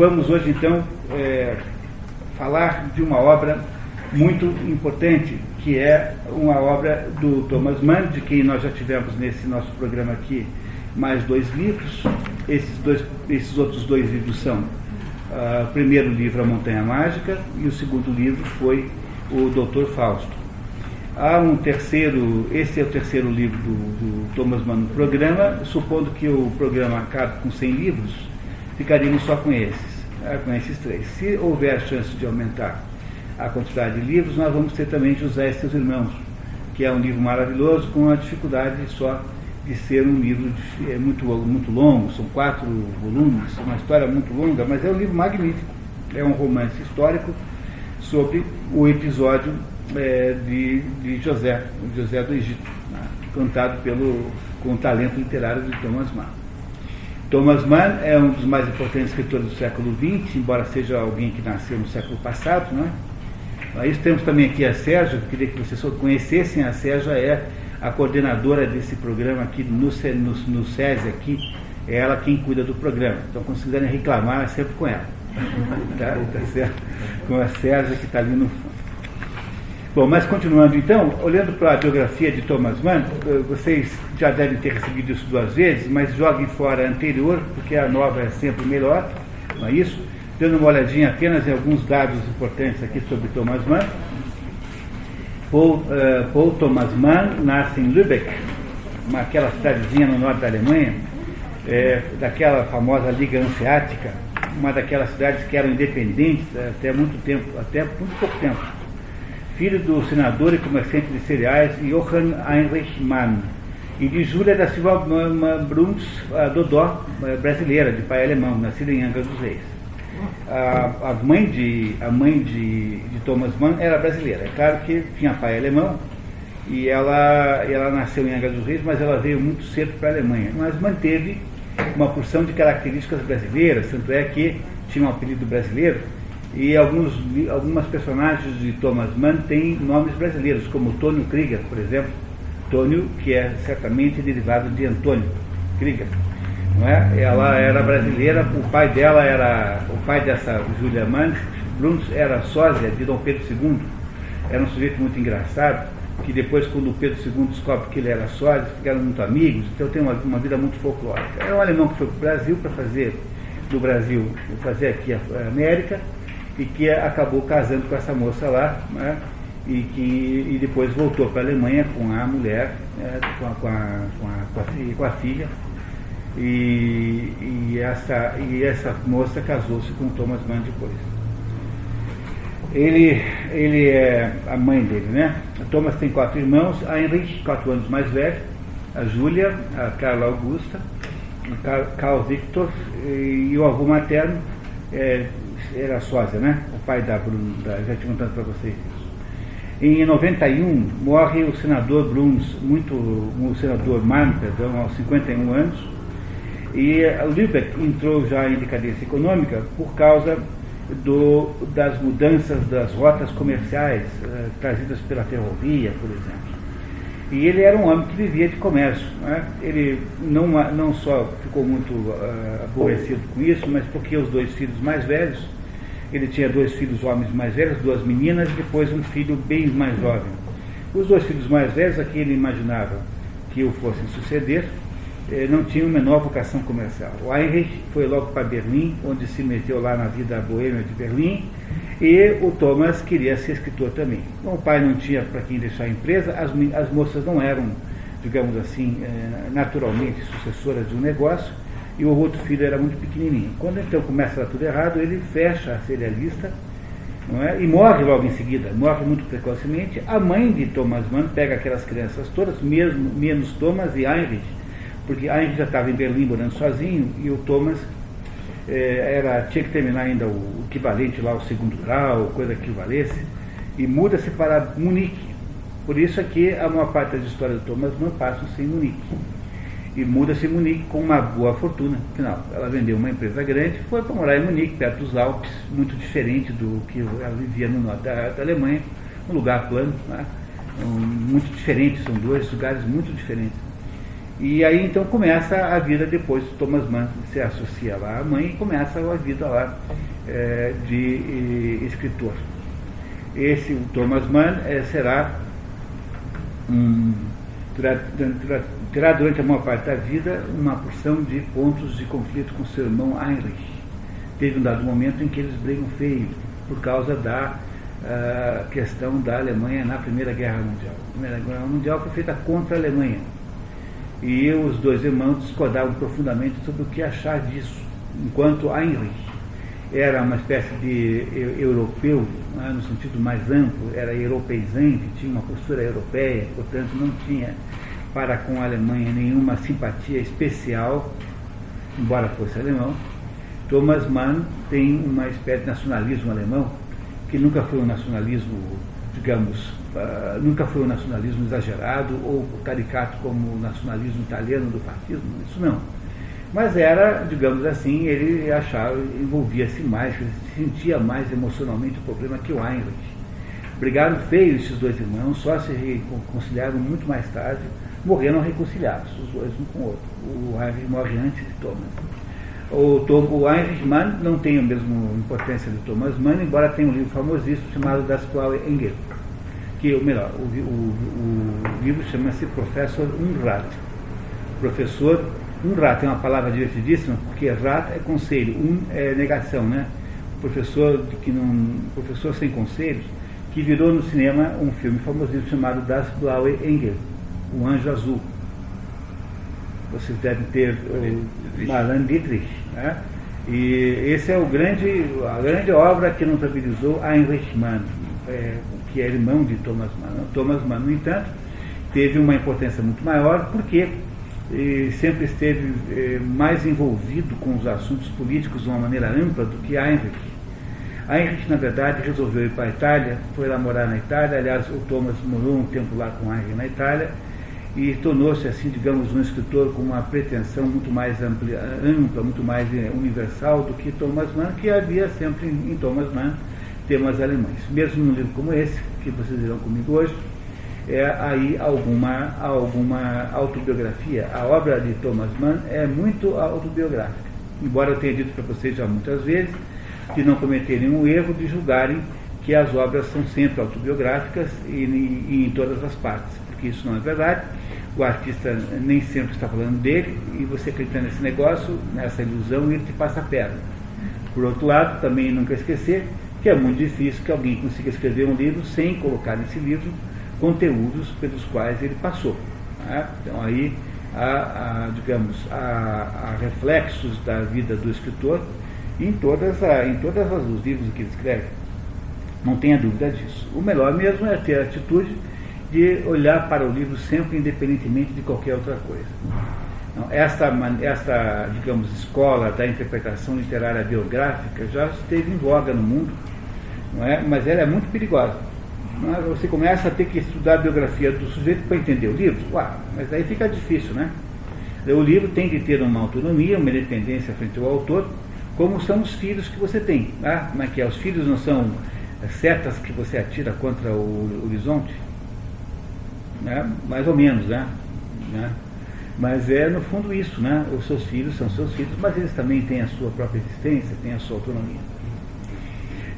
vamos hoje então é, falar de uma obra muito importante, que é uma obra do Thomas Mann, de quem nós já tivemos nesse nosso programa aqui mais dois livros. Esses, dois, esses outros dois livros são uh, o primeiro livro, A Montanha Mágica, e o segundo livro foi o Doutor Fausto. Há um terceiro, esse é o terceiro livro do, do Thomas Mann no programa, supondo que o programa acabe com 100 livros, ficaríamos só com esses, né, com esses três. Se houver chance de aumentar a quantidade de livros, nós vamos ter também José e seus irmãos, que é um livro maravilhoso, com a dificuldade só de ser um livro de, é muito, muito longo, são quatro volumes, uma história muito longa, mas é um livro magnífico. É um romance histórico sobre o episódio é, de, de José, José do Egito, né, cantado pelo, com o talento literário de Thomas Mann. Thomas Mann é um dos mais importantes escritores do século XX, embora seja alguém que nasceu no século passado. Né? Aí temos também aqui a Sérgio, queria que vocês conhecessem, a Sérgio é a coordenadora desse programa aqui no, no, no SESI aqui, é ela quem cuida do programa. Então, quando quiserem reclamar, é sempre com ela. tá, tá certo? Com a Sérgio que está ali no fundo. Bom, mas continuando então, olhando para a biografia de Thomas Mann, eh, vocês já devem ter recebido isso duas vezes, mas joguem fora a anterior, porque a nova é sempre melhor, não é isso? Dando uma olhadinha apenas em alguns dados importantes aqui sobre Thomas Mann. Paul, uh, Paul Thomas Mann nasce em Lübeck, uma, aquela cidadezinha no norte da Alemanha, é, daquela famosa Liga Hanseática, uma daquelas cidades que eram independentes até muito tempo, até muito pouco tempo. Filho do senador e comerciante de cereais Johann Heinrich Mann e de Júlia da Silva Bruns Dodó, brasileira, de pai alemão, nascida em Angra dos Reis a, a mãe, de, a mãe de, de Thomas Mann era brasileira. É claro que tinha pai alemão e ela, ela nasceu em Angra dos Reis, mas ela veio muito cedo para a Alemanha. Mas manteve uma porção de características brasileiras, tanto é que tinha um apelido brasileiro e alguns, algumas personagens de Thomas Mann têm nomes brasileiros, como Tônio Krieger, por exemplo. Tônio, que é certamente derivado de Antônio Krieger não é? Ela era brasileira, o pai dela era, o pai dessa Julia Mann, Bruns era sósia de Dom Pedro II, era um sujeito muito engraçado, que depois quando o Pedro II descobre que ele era sósia, ficaram muito amigos, então tem uma, uma vida muito folclórica. É um alemão que foi para o Brasil para fazer, do Brasil, fazer aqui a, a América, e que acabou casando com essa moça lá, né? e que e depois voltou para a Alemanha com a mulher, né? com, a, com, a, com, a, com a filha, e, e, essa, e essa moça casou-se com Thomas Mann depois. Ele, ele é a mãe dele, né? Thomas tem quatro irmãos, a Henrique, quatro anos mais velho, a Júlia, a Carla Augusta, Carl Victor e o avô materno é, era sósia, né? O pai da Bruno, da, já te contando para vocês isso. Em 91 morre o senador Bruns, muito, o senador Mann, perdão, aos 51 anos, e o Lübeck entrou já em decadência econômica por causa do, das mudanças das rotas comerciais uh, trazidas pela ferrovia, por exemplo. E ele era um homem que vivia de comércio. Né? Ele não, não só ficou muito uh, aborrecido com isso, mas porque os dois filhos mais velhos, ele tinha dois filhos homens mais velhos, duas meninas, e depois um filho bem mais jovem. Os dois filhos mais velhos, a quem ele imaginava que o fossem suceder, eh, não tinha uma menor vocação comercial. O Heinrich foi logo para Berlim, onde se meteu lá na vida boêmia de Berlim, e o Thomas queria ser escritor também. O pai não tinha para quem deixar a empresa, as, as moças não eram, digamos assim, eh, naturalmente sucessoras de um negócio, e o outro filho era muito pequenininho. Quando então começa a dar tudo errado, ele fecha a serialista é? e morre logo em seguida, morre muito precocemente. A mãe de Thomas Mann pega aquelas crianças todas, mesmo, menos Thomas e Heinrich, porque gente já estava em Berlim morando sozinho e o Thomas era, tinha que terminar ainda o, equivalente lá, o segundo grau, coisa que valesse, e muda-se para Munique. Por isso aqui a maior parte das histórias do Thomas não passam-se em Munique. E muda-se em Munique com uma boa fortuna. Afinal, ela vendeu uma empresa grande, foi para morar em Munique, perto dos Alpes, muito diferente do que ela vivia no norte da, da Alemanha, um lugar plano, né? um, muito diferente, são dois lugares muito diferentes. E aí então começa a vida depois, Thomas Mann se associa lá à mãe e começa a vida lá é, de escritor. Esse, o Thomas Mann, é, será um, terá, terá, terá, durante a maior parte da vida uma porção de pontos de conflito com seu irmão Heinrich. Teve um dado momento em que eles brigam feio por causa da uh, questão da Alemanha na Primeira Guerra Mundial. A Primeira Guerra Mundial foi feita contra a Alemanha. E os dois irmãos discordavam profundamente sobre o que achar disso, enquanto Heinrich era uma espécie de europeu, né, no sentido mais amplo, era europeizante, tinha uma postura europeia, portanto não tinha para com a Alemanha nenhuma simpatia especial, embora fosse alemão. Thomas Mann tem uma espécie de nacionalismo alemão, que nunca foi um nacionalismo, digamos, uh, nunca foi um nacionalismo exagerado ou caricato como o nacionalismo italiano do fascismo, isso não mas era, digamos assim, ele achava, envolvia-se mais, se sentia mais emocionalmente o problema que o Heinrich. Brigaram feio esses dois irmãos, só se reconciliaram muito mais tarde, morreram reconciliados, os dois um com o outro. O Heinrich morre antes de Thomas. O, o Heinrich Mann não tem a mesma importância de Thomas Mann, embora tenha um livro famosíssimo chamado Das Blaue Engel, que, ou melhor, o, o, o livro chama-se Professor Unrat, professor um rat é uma palavra divertidíssima, porque rat é conselho, um é negação, né? Professor, que não, professor sem conselhos, que virou no cinema um filme famosíssimo chamado Das Blaue Engel, O Anjo Azul. Vocês devem ter o Marlene Dietrich, né? E esse é o grande, a grande obra que notabilizou Heinrich Mann, é, que é irmão de Thomas Mann. Thomas Mann, no entanto, teve uma importância muito maior, porque e sempre esteve eh, mais envolvido com os assuntos políticos de uma maneira ampla do que Heinrich. Heinrich, na verdade, resolveu ir para a Itália, foi lá morar na Itália, aliás, o Thomas morou um tempo lá com Heinrich na Itália, e tornou-se, assim, digamos, um escritor com uma pretensão muito mais ampla, ampla muito mais eh, universal do que Thomas Mann, que havia sempre em, em Thomas Mann temas alemães. Mesmo num livro como esse, que vocês verão comigo hoje, é aí alguma, alguma autobiografia. A obra de Thomas Mann é muito autobiográfica, embora eu tenha dito para vocês já muitas vezes de não cometerem o erro de julgarem que as obras são sempre autobiográficas e, e, em todas as partes, porque isso não é verdade. O artista nem sempre está falando dele e você acreditando nesse negócio, nessa ilusão, ele te passa a perna. Por outro lado, também nunca esquecer que é muito difícil que alguém consiga escrever um livro sem colocar nesse livro conteúdos pelos quais ele passou. Né? Então aí há, há digamos, há, há, reflexos da vida do escritor em todas, a, em todas as os livros que ele escreve. Não tenha dúvida disso. O melhor mesmo é ter a atitude de olhar para o livro sempre independentemente de qualquer outra coisa. Então, esta, esta, digamos, escola da interpretação literária biográfica já esteve em voga no mundo, não é? mas ela é muito perigosa você começa a ter que estudar a biografia do sujeito para entender o livro. Ué, mas aí fica difícil, né? O livro tem de ter uma autonomia, uma independência frente ao autor, como são os filhos que você tem. Né? Como é que é? Os filhos não são setas que você atira contra o horizonte? Né? Mais ou menos, né? né? Mas é no fundo isso, né? Os seus filhos são seus filhos, mas eles também têm a sua própria existência, têm a sua autonomia.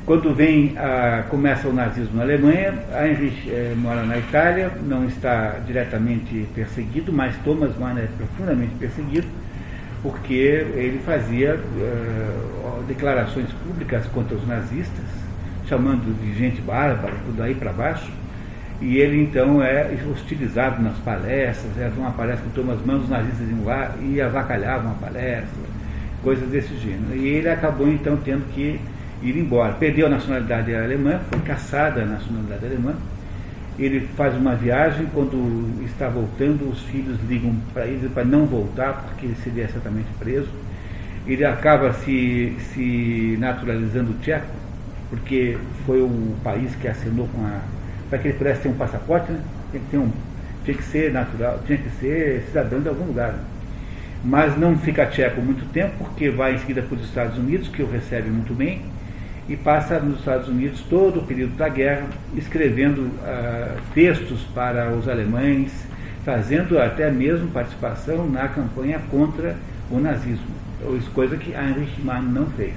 Quando vem a, começa o nazismo na Alemanha, Heinrich eh, mora na Itália, não está diretamente perseguido, mas Thomas Mann é profundamente perseguido, porque ele fazia uh, declarações públicas contra os nazistas, chamando de gente bárbara, tudo aí para baixo, e ele então é hostilizado nas palestras, era uma palestra com Thomas Mann, os nazistas iam lá e avacalhavam a palestra, coisas desse gênero. E ele acabou então tendo que ir embora. Perdeu a nacionalidade alemã, foi caçada a nacionalidade alemã. Ele faz uma viagem, quando está voltando, os filhos ligam para ele para não voltar, porque ele seria certamente preso. Ele acaba se, se naturalizando tcheco, porque foi o país que assinou com a. Para que ele pudesse ter um passaporte, né? Tem que ter um, tinha que ser natural, tinha que ser cidadão de algum lugar. Mas não fica tcheco muito tempo, porque vai em seguida para os Estados Unidos, que o recebe muito bem e passa nos Estados Unidos todo o período da guerra escrevendo uh, textos para os alemães, fazendo até mesmo participação na campanha contra o nazismo, coisa que Heinrich Mann não fez.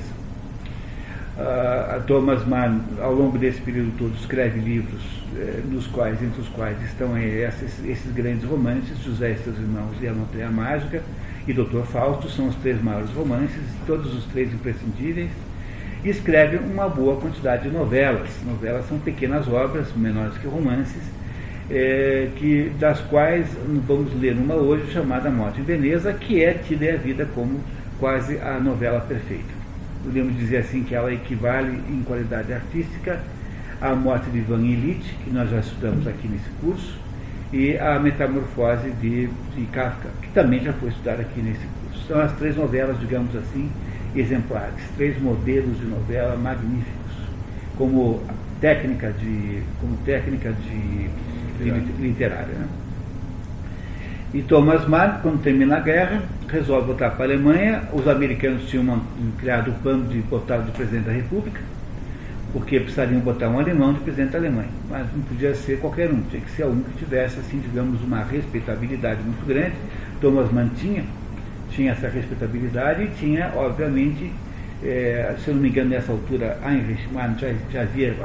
Uh, Thomas Mann, ao longo desse período todo, escreve livros, eh, nos quais, entre os quais estão esses, esses grandes romances, José e seus irmãos e a Montanha Mágica e Doutor Fausto, são os três maiores romances, todos os três imprescindíveis, e escreve uma boa quantidade de novelas. Novelas são pequenas obras, menores que romances, é, que, das quais vamos ler uma hoje chamada Morte em Veneza, que é tida a vida como quase a novela perfeita. Podemos dizer assim que ela equivale em qualidade artística à Morte de Ivan Illich, que nós já estudamos aqui nesse curso, e a Metamorfose de, de Kafka, que também já foi estudada aqui nesse curso. São as três novelas, digamos assim, exemplares, três modelos de novela magníficos, como técnica de, como técnica de literária. Né? E Thomas Mann, quando termina a guerra, resolve voltar para a Alemanha. Os americanos tinham criado o plano de botar de presidente da República, porque precisariam botar um alemão de presidente da Alemanha. Mas não podia ser qualquer um, tinha que ser um que tivesse, assim, digamos, uma respeitabilidade muito grande. Thomas Mann tinha, tinha essa respeitabilidade e tinha, obviamente, é, se eu não me engano, nessa altura, Mann já, já havia,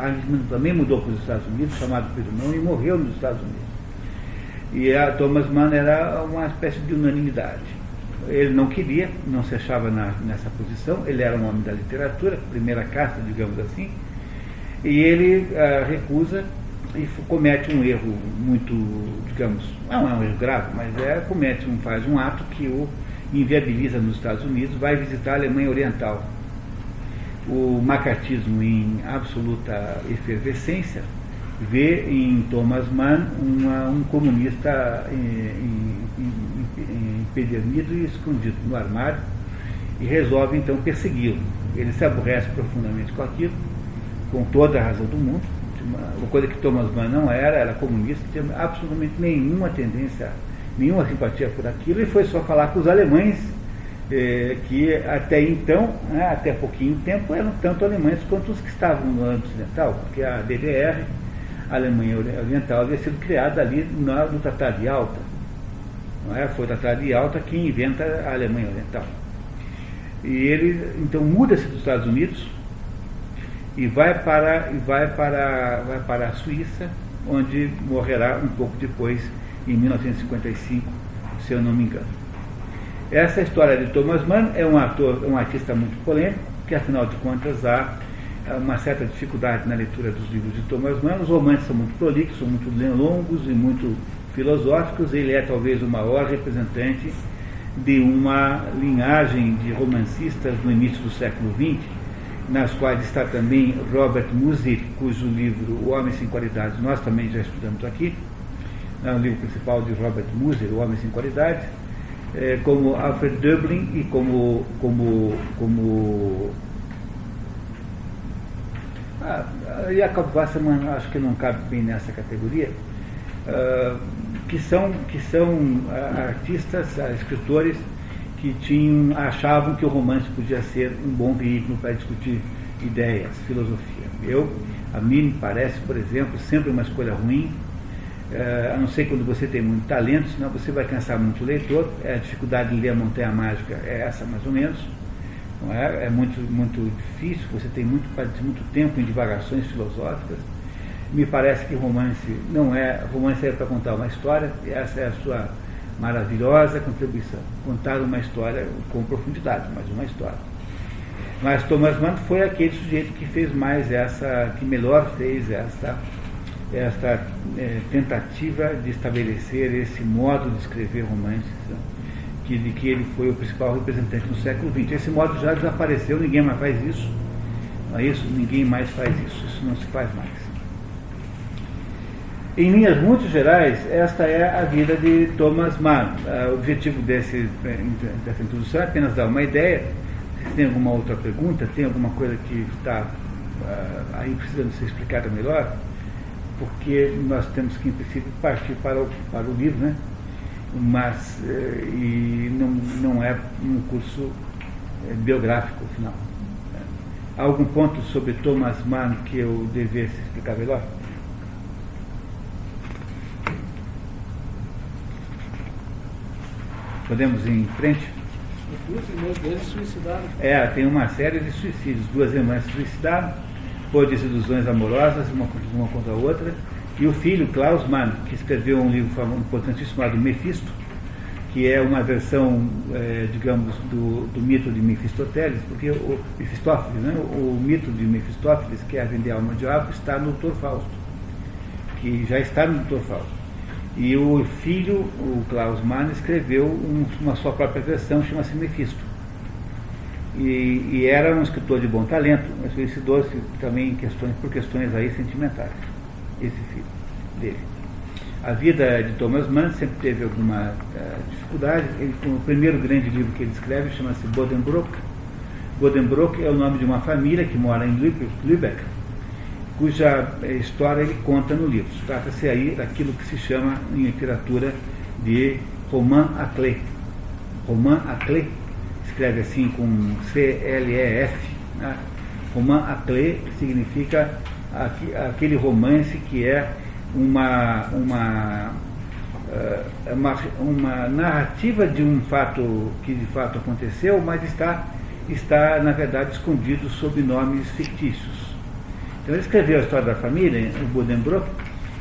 também mudou para os Estados Unidos, chamado pelo nome, e morreu nos Estados Unidos. E a Thomas Mann era uma espécie de unanimidade. Ele não queria, não se achava na, nessa posição, ele era um homem da literatura, primeira casta, digamos assim, e ele ah, recusa e comete um erro muito, digamos, não é um erro grave, mas é, comete um, faz um ato que o inviabiliza nos Estados Unidos, vai visitar a Alemanha Oriental o macartismo em absoluta efervescência, vê em Thomas Mann uma, um comunista empedernido e escondido no armário e resolve então persegui-lo. Ele se aborrece profundamente com aquilo, com toda a razão do mundo, uma coisa que Thomas Mann não era, era comunista, tinha absolutamente nenhuma tendência, nenhuma simpatia por aquilo, e foi só falar com os alemães é, que até então, né, até pouquinho tempo, eram tanto alemães quanto os que estavam no âmbito ocidental, porque a DDR, a Alemanha Oriental, havia sido criada ali no, Tratado de Alta. Não é? Foi o Tratado de Alta que inventa a Alemanha Oriental. E ele então muda-se dos Estados Unidos e vai para, vai, para, vai para a Suíça, onde morrerá um pouco depois, em 1955, se eu não me engano. Essa história de Thomas Mann é um ator, um artista muito polêmico, que afinal de contas há uma certa dificuldade na leitura dos livros de Thomas Mann. Os romances são muito prolixos, são muito longos e muito filosóficos. Ele é talvez o maior representante de uma linhagem de romancistas no início do século XX, nas quais está também Robert Musil, cujo livro O Homem Sem Qualidades nós também já estudamos aqui, é o livro principal de Robert Musil, O Homem Sem Qualidades é, como Alfred Dublin e como como como ah, Jacob Wasserman acho que não cabe bem nessa categoria uh, que são que são uh, artistas uh, escritores que tinham achavam que o romance podia ser um bom veículo para discutir ideias filosofia. Eu a mim me parece por exemplo sempre uma escolha ruim a não ser quando você tem muito talento, senão você vai cansar muito o leitor. É, a dificuldade de ler a Montanha Mágica é essa, mais ou menos. É? é muito, muito difícil, você tem muito, muito tempo em divagações filosóficas. Me parece que romance não é. Romance é para contar uma história, e essa é a sua maravilhosa contribuição. Contar uma história com profundidade, mas uma história. Mas Thomas Mann foi aquele sujeito que fez mais essa, que melhor fez essa esta é, tentativa de estabelecer esse modo de escrever romances, né, que, de que ele foi o principal representante no século XX. Esse modo já desapareceu, ninguém mais faz isso. É isso? Ninguém mais faz isso, isso não se faz mais. Em linhas muito gerais, esta é a vida de Thomas Mann. O objetivo desse, dessa introdução é apenas dar uma ideia. Se tem alguma outra pergunta, tem alguma coisa que está uh, aí precisando ser explicada melhor, porque nós temos que, em princípio, partir para o, para o livro, né? mas eh, e não, não é um curso eh, biográfico, afinal. Há algum ponto sobre Thomas Mann que eu devesse explicar melhor? Podemos ir em frente? Os duas irmãs dele suicidaram. É, tem uma série de suicídios. Duas irmãs suicidaram por desilusões amorosas, uma, uma contra a outra. E o filho, Klaus Mann, que escreveu um livro importantíssimo chamado Mephisto, que é uma versão, é, digamos, do, do, mito de Mephistófeles, porque o Mephistófeles, né, o, mito de Mephistófeles, que é a vender alma de diabo, está no Dr. Fausto, que já está no Dr. Fausto. E o filho, o Klaus Mann, escreveu um, uma sua própria versão, chama-se Mephisto. E, e, era um escritor de bom talento, mas suicidou-se também questões, por questões aí sentimentais, esse filho dele. A vida de Thomas Mann sempre teve alguma uh, dificuldade. Ele, o primeiro grande livro que ele escreve chama-se Bodenbrock. Bodenbrock é o nome de uma família que mora em Lübeck, cuja eh, história ele conta no livro. Trata-se aí daquilo que se chama em literatura de roman à clé. Roman à clé, escreve assim com C-L-E-F. Né? Roman à clé significa aquele romance que é uma, uma, eh, uma, uma narrativa de um fato que de fato aconteceu, mas está, está na verdade escondido sob nomes fictícios. Então ele escreveu a história da família, o Buddenbrook,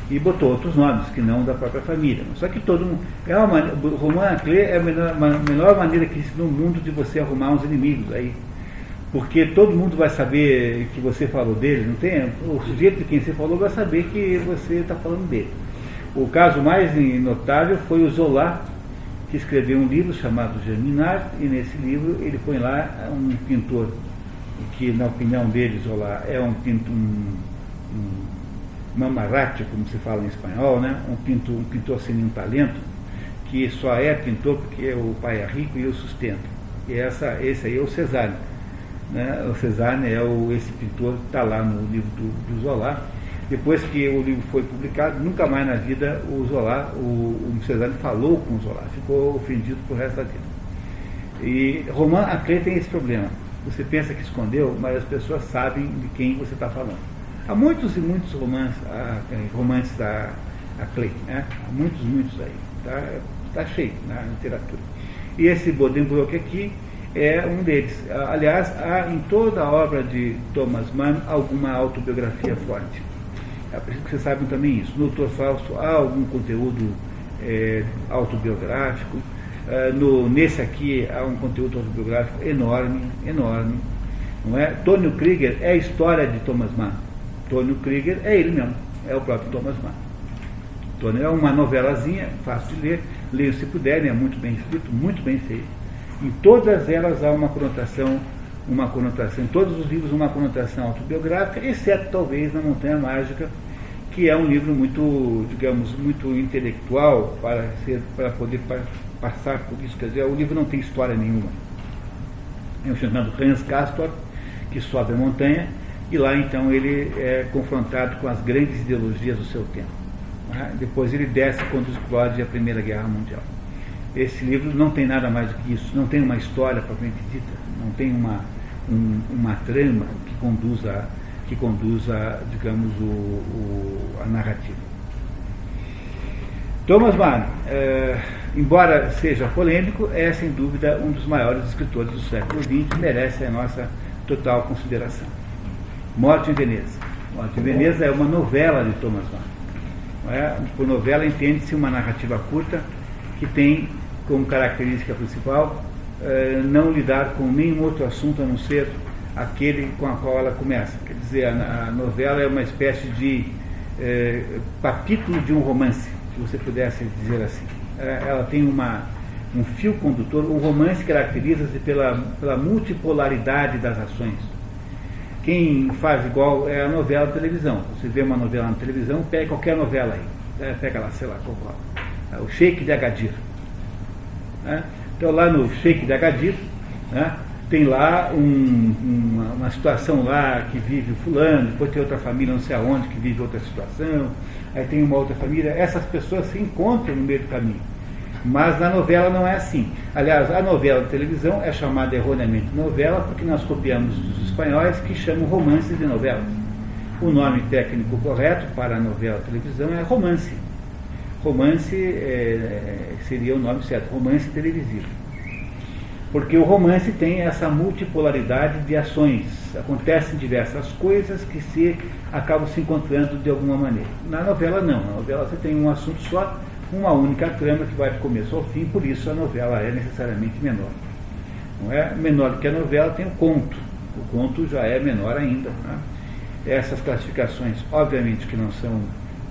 e botou outros nomes que não da própria família. Só que todo mundo. É uma, Roman Clé é a melhor, melhor maneira que existe no mundo de você arrumar uns inimigos aí porque todo mundo vai saber que você falou dele, não tem? O sujeito de quem você falou vai saber que você está falando dele. O caso mais notável foi o Zola, que escreveu um livro chamado Germinal, e nesse livro ele põe lá um pintor, que na opinião dele, Zola, é um pintor, um mamarate, como se fala em espanhol, né? um, pintor, um pintor sem nenhum talento, que só é pintor porque o pai é rico e o sustenta. E essa, esse aí é o Cesário né? O Cezanne é o, esse pintor que está lá no livro do, do Zola. Depois que o livro foi publicado, nunca mais na vida o Zola, o, o falou com o Zola, ficou ofendido por resto da vida. E Roman Acre tem esse problema. Você pensa que escondeu, mas as pessoas sabem de quem você está falando. Há muitos e muitos romances, romances da Acre, né? Há muitos, muitos aí. Está tá cheio na literatura. E esse Bodenbrock aqui é um deles. Aliás, há em toda a obra de Thomas Mann alguma autobiografia forte. É preciso que vocês saibam também isso. No Dr. Fausto há algum conteúdo é, autobiográfico. É, no, nesse aqui há um conteúdo autobiográfico enorme, enorme. Não é? Tônio Krieger é a história de Thomas Mann. Tônio Krieger é ele mesmo, é o próprio Thomas Mann. Tônio é uma novelazinha, fácil de ler, leiam se puderem, é muito bem escrito, muito bem feito em todas elas há uma conotação, uma conotação, em todos os livros uma conotação autobiográfica, exceto talvez na Montanha Mágica, que é um livro muito, digamos, muito intelectual para, ser, para poder passar por isso. Quer dizer, o livro não tem história nenhuma. É um chamado Hans Castor, que sobe a montanha, e lá então ele é confrontado com as grandes ideologias do seu tempo. Né? Depois ele desce quando explode a Primeira Guerra Mundial. Esse livro não tem nada mais do que isso, não tem uma história propriamente dita, não tem uma, um, uma trama que conduza, que conduza digamos, o, o a narrativa. Thomas Mann, é, embora seja polêmico, é sem dúvida um dos maiores escritores do século XX, merece a nossa total consideração. Morte em Veneza. Morte em Veneza é uma novela de Thomas Mann. É? Por novela entende-se uma narrativa curta que tem como característica principal eh, não lidar com nenhum outro assunto a não ser aquele com a qual ela começa. Quer dizer, a, a novela é uma espécie de eh, capítulo de um romance, se você pudesse dizer assim. Eh, ela tem uma, um fio condutor. O romance caracteriza-se pela, pela multipolaridade das ações. Quem faz igual é a novela da televisão. Você vê uma novela na televisão, pega qualquer novela aí. Pega lá, sei lá, qual, qual. o Sheik de Agadir né? Então lá no Sheik de Agadir, né? tem lá um, uma, uma, situação lá que vive fulano, depois tem outra família não sei aonde que vive outra situação, aí tem uma outra família, essas pessoas se encontram no meio do caminho. Mas na novela não é assim. Aliás, a novela de televisão é chamada erroneamente novela porque nós copiamos dos espanhóis que chamam romances de novelas. O nome técnico correto para a novela televisão é romance. Romance é, seria o nome certo, romance televisivo. Porque o romance tem essa multipolaridade de ações. Acontecem diversas coisas que se acabam se encontrando de alguma maneira. Na novela não, na novela você tem um assunto só, uma única trama que vai do começo ao fim, por isso a novela é necessariamente menor. Não é menor que a novela, tem o conto. O conto já é menor ainda. Né? Essas classificações, obviamente, que não são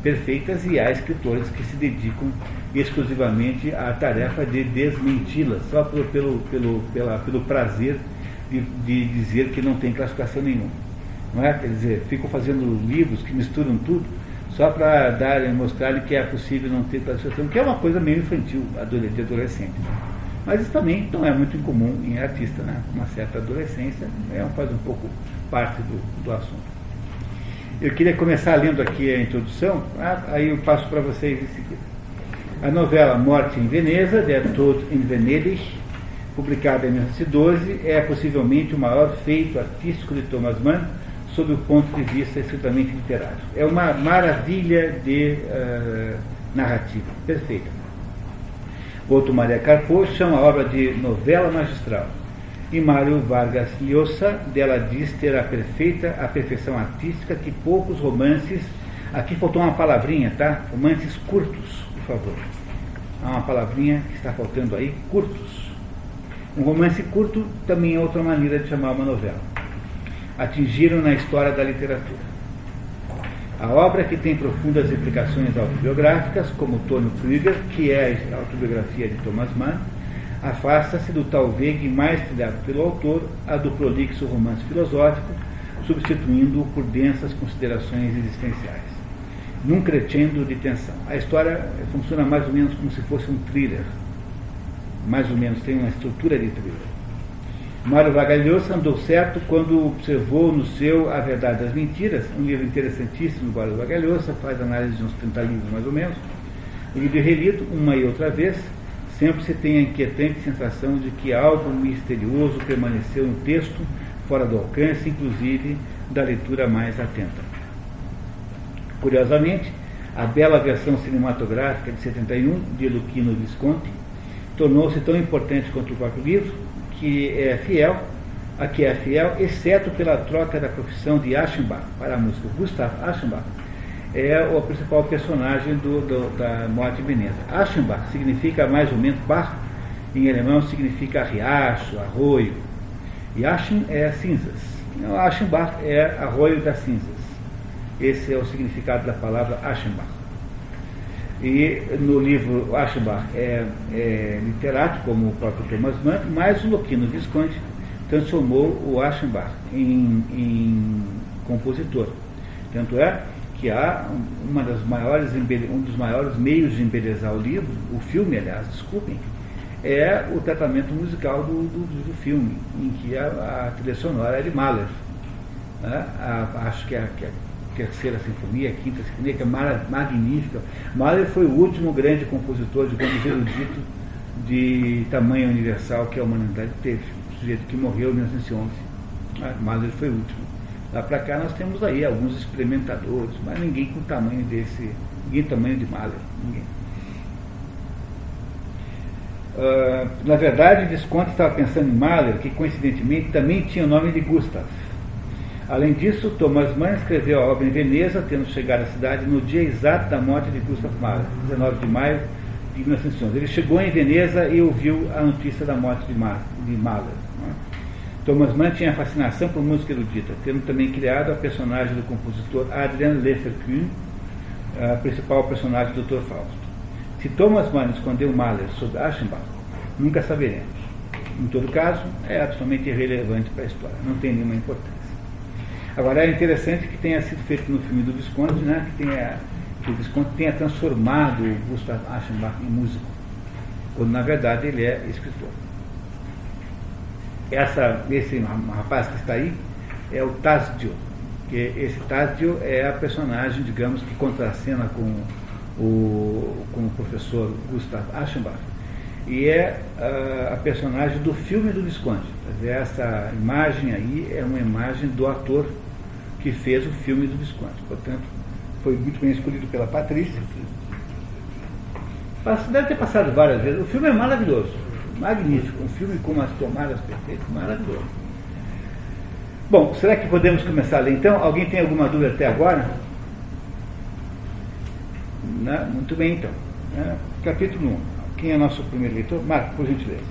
perfeitas e há escritores que se dedicam exclusivamente à tarefa de desmenti-las, só pelo, pelo, pelo, pela, pelo prazer de, de, dizer que não tem classificação nenhuma. Não é? Quer dizer, ficam fazendo livros que misturam tudo só para dar mostrarem que é possível não ter classificação, que é uma coisa meio infantil, de adolescente. Mas isso também não é muito incomum em artista, né? Uma certa adolescência é, faz um pouco parte do, do assunto. Eu queria começar lendo aqui a introdução, ah, aí eu passo para vocês em seguida. A novela Morte em Veneza, Der Tod in Venedig, publicada em 1912, é possivelmente o maior feito artístico de Thomas Mann sob o ponto de vista estritamente literário. É uma maravilha de uh, narrativa, perfeita. Outro Maria Carpo chama a obra de novela magistral e Mário Vargas Llosa, dela diz ter a perfeita, a perfeição artística que poucos romances, aqui faltou uma palavrinha, tá? Romances curtos, por favor. Há uma palavrinha que está faltando aí, curtos. Um romance curto também é outra maneira de chamar uma novela. Atingiram na história da literatura. A obra que tem profundas implicações autobiográficas, como Tônio Krieger, que é a autobiografia de Thomas Mann, afasta-se do tal vegue mais trilhado pelo autor, a do prolixo romance filosófico, substituindo-o por densas considerações existenciais. Num crescendo de tensão. A história funciona mais ou menos como se fosse um thriller. Mais ou menos, tem uma estrutura de thriller. Mário Vargas andou certo quando observou no seu A Verdade das Mentiras, um livro interessantíssimo do Mário Vargas faz análise de uns 30 livros mais ou menos. O livro é relido uma e outra vez, sempre se tem a inquietante sensação de que algo misterioso permaneceu no texto, fora do alcance, inclusive, da leitura mais atenta. Curiosamente, a bela versão cinematográfica de 71 de Luquino Visconti tornou-se tão importante quanto o próprio livro, que é fiel, a que é fiel, exceto pela troca da profissão de Aschenbach para a música. Gustav Aschenbach é o principal personagem do, do, da Morte Veneza. Aschenbach significa mais ou menos, Bach em alemão significa riacho, arroio. E Aschen é cinzas. Então, Aschenbach é arroio das cinzas. Esse é o significado da palavra Aschenbach. E no livro Aschenbach é, é literato, como o próprio Thomas Mann, mas o Loquino Visconti transformou o Aschenbach em, em compositor. Tanto é que há uma das maiores, um dos maiores meios de embelezar o livro, o filme, aliás, desculpem, é o tratamento musical do, do, do filme, em que a, a, trilha sonora é de Mahler. Né? A, acho que é, que é terceira sinfonia, quinta sinfonia, que é magnífica. Mahler foi o último grande compositor, digamos, erudito de tamanho universal que a humanidade teve. O sujeito que morreu em 1911. Né? Mahler foi o último. Lá para cá nós temos aí alguns experimentadores, mas ninguém com tamanho desse, ninguém tamanho de Mahler, ninguém. Uh, na verdade, Visconti estava pensando em Mahler, que coincidentemente também tinha o nome de Gustav. Além disso, Thomas Mann escreveu a obra em Veneza, tendo chegado à cidade no dia exato da morte de Gustav Mahler, 19 de maio de 1911. Ele chegou em Veneza e ouviu a notícia da morte de Mahler. Thomas Mann tinha fascinação por música erudita, tendo também criado a personagem do compositor Adrian Leferkuhn, a principal personagem do Dr. Fausto. Se Thomas Mann escondeu Mahler sob Aschenbach, nunca saberemos. Em todo caso, é absolutamente irrelevante para a história, não tem nenhuma importância. Agora, é interessante que tenha sido feito no filme do Visconde, né, que, tenha, que o Visconde tenha transformado o Gustav Aschenbach em músico, quando na verdade ele é escritor essa, esse rapaz que está aí é o Tasdio, que esse Tasdio é a personagem, digamos, que contracena com o, com o professor Gustav Aschenbach. E é a, a personagem do filme do Visconde. Essa imagem aí é uma imagem do ator que fez o filme do Visconde. Portanto, foi muito bem escolhido pela Patrícia. deve ter passado várias vezes. O filme é maravilhoso, magnífico. Um filme com umas tomadas perfeitas, maravilhoso. Bom, será que podemos começar a então? Alguém tem alguma dúvida até agora? Não? Muito bem, então. É, capítulo 1. Quem é nosso primeiro leitor? Marco, por gentileza.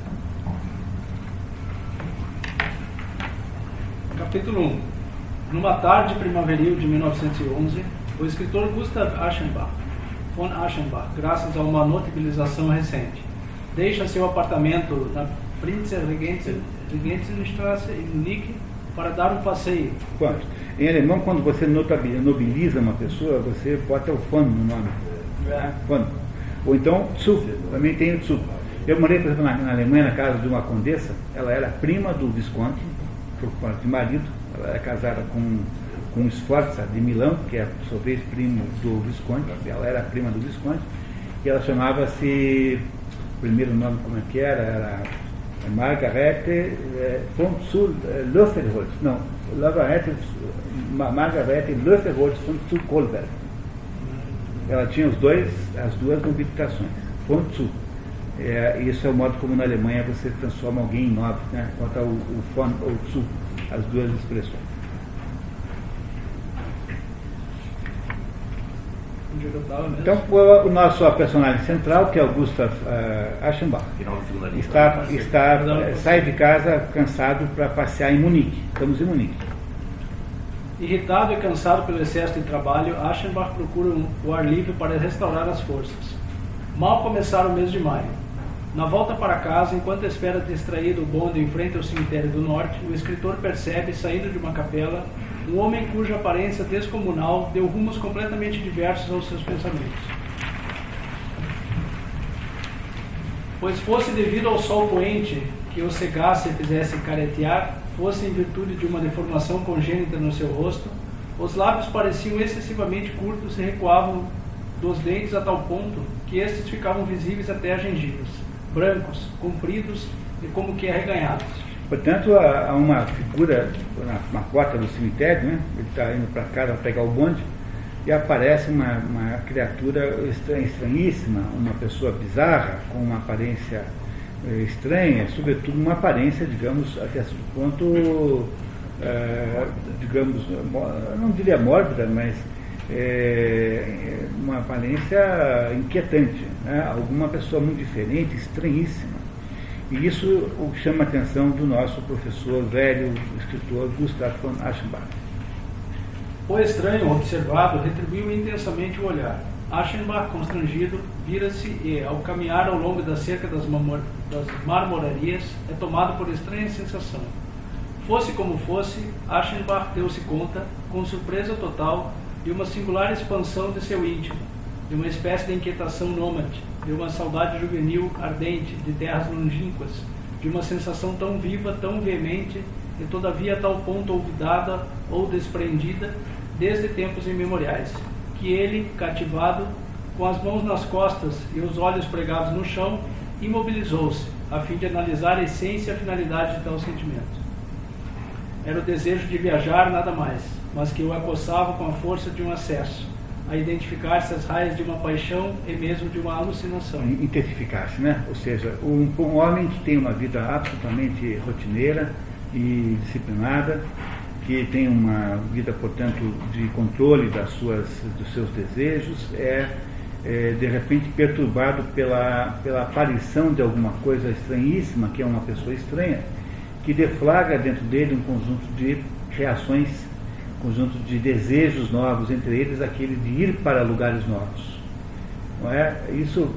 Capítulo 1. Numa tarde primaveril de 1911, o escritor Gustav Aschenbach, von Aschenbach, graças a uma notabilização recente, deixa seu apartamento na Prinzer Regentenstrasse em Munique para dar um passeio. Quanto? Em alemão, quando você nobiliza uma pessoa, você bota o von no nome. É. Von. Ou então, Tzu, também tem o Tzu. Eu morei, por exemplo, na, na, Alemanha, na casa de uma condessa, ela era prima do Visconde, por parte de marido, ela era casada com, com Sforza de Milão, que é, por sua vez, primo do Visconde, ela era prima do Visconde, e ela chamava-se, o primeiro nome como é que era, era Margarete eh, von eh, Löffelholz, não, Margarete, Löffelholz von Zur Kolberg. Ela tinha os dois, as duas nobilitações, von Zur. É, isso é o modo como na Alemanha você transforma alguém em nobre, né? Bota o, o von ou Zu, as duas expressões. Então, o nosso personagem central, que é o Gustav uh, Aschenbach, está, está, eh, sai de casa cansado para passear em Munique. Estamos em Munique. Irritado e cansado pelo excesso de trabalho, Aschenbach procura o ar livre para restaurar as forças. Mal começar o mês de maio. Na volta para casa, enquanto espera distraído o bonde em frente ao cemitério do norte, o escritor percebe, saindo de uma capela, um homem cuja aparência descomunal deu rumos completamente diversos aos seus pensamentos. Pois fosse devido ao sol poente que o cegasse e fizesse caretear, fosse em virtude de uma deformação congênita no seu rosto, os lábios pareciam excessivamente curtos e recuavam dos dentes a tal ponto que estes ficavam visíveis até as gengivas, brancos, compridos e como que arreganhados. Portanto, há, uma figura na, na porta do cemitério, né? ele está indo para casa pegar o bonde, e aparece uma, uma criatura estranhíssima, uma pessoa bizarra, com uma aparência estranha, sobretudo uma aparência, digamos, até certo ponto, eh, digamos, não diria mórbida, mas eh, uma aparência inquietante, né? alguma pessoa muito diferente, estranhíssima. E isso o chama a atenção do nosso professor velho, escritor Gustav von Aschenbach. O estranho, observado, retribuiu intensamente o olhar. Aschenbach, constrangido, vira-se e, ao caminhar ao longo da cerca das, das marmorarias, é tomado por estranha sensação. Fosse como fosse, Aschenbach deu-se conta, com surpresa total, de uma singular expansão de seu íntimo, de uma espécie de inquietação nômade, de uma saudade juvenil ardente de terras longínquas, de uma sensação tão viva, tão veemente e todavia a tal ponto olvidada ou desprendida desde tempos imemoriais, que ele, cativado, com as mãos nas costas e os olhos pregados no chão, imobilizou-se, a fim de analisar a essência e a finalidade de tal sentimento. Era o desejo de viajar, nada mais, mas que o acossava com a força de um acesso a identificar-se as raias de uma paixão e mesmo de uma alucinação. Intensificar-se, né? Ou seja, um, um, homem que tem uma vida absolutamente rotineira e disciplinada, que tem uma vida, portanto, de controle das suas, dos seus desejos, é, é de repente perturbado pela, pela aparição de alguma coisa estranhíssima, que é uma pessoa estranha, que deflagra dentro dele um conjunto de reações conjunto de desejos novos, entre eles aquele de ir para lugares novos. Não é? Isso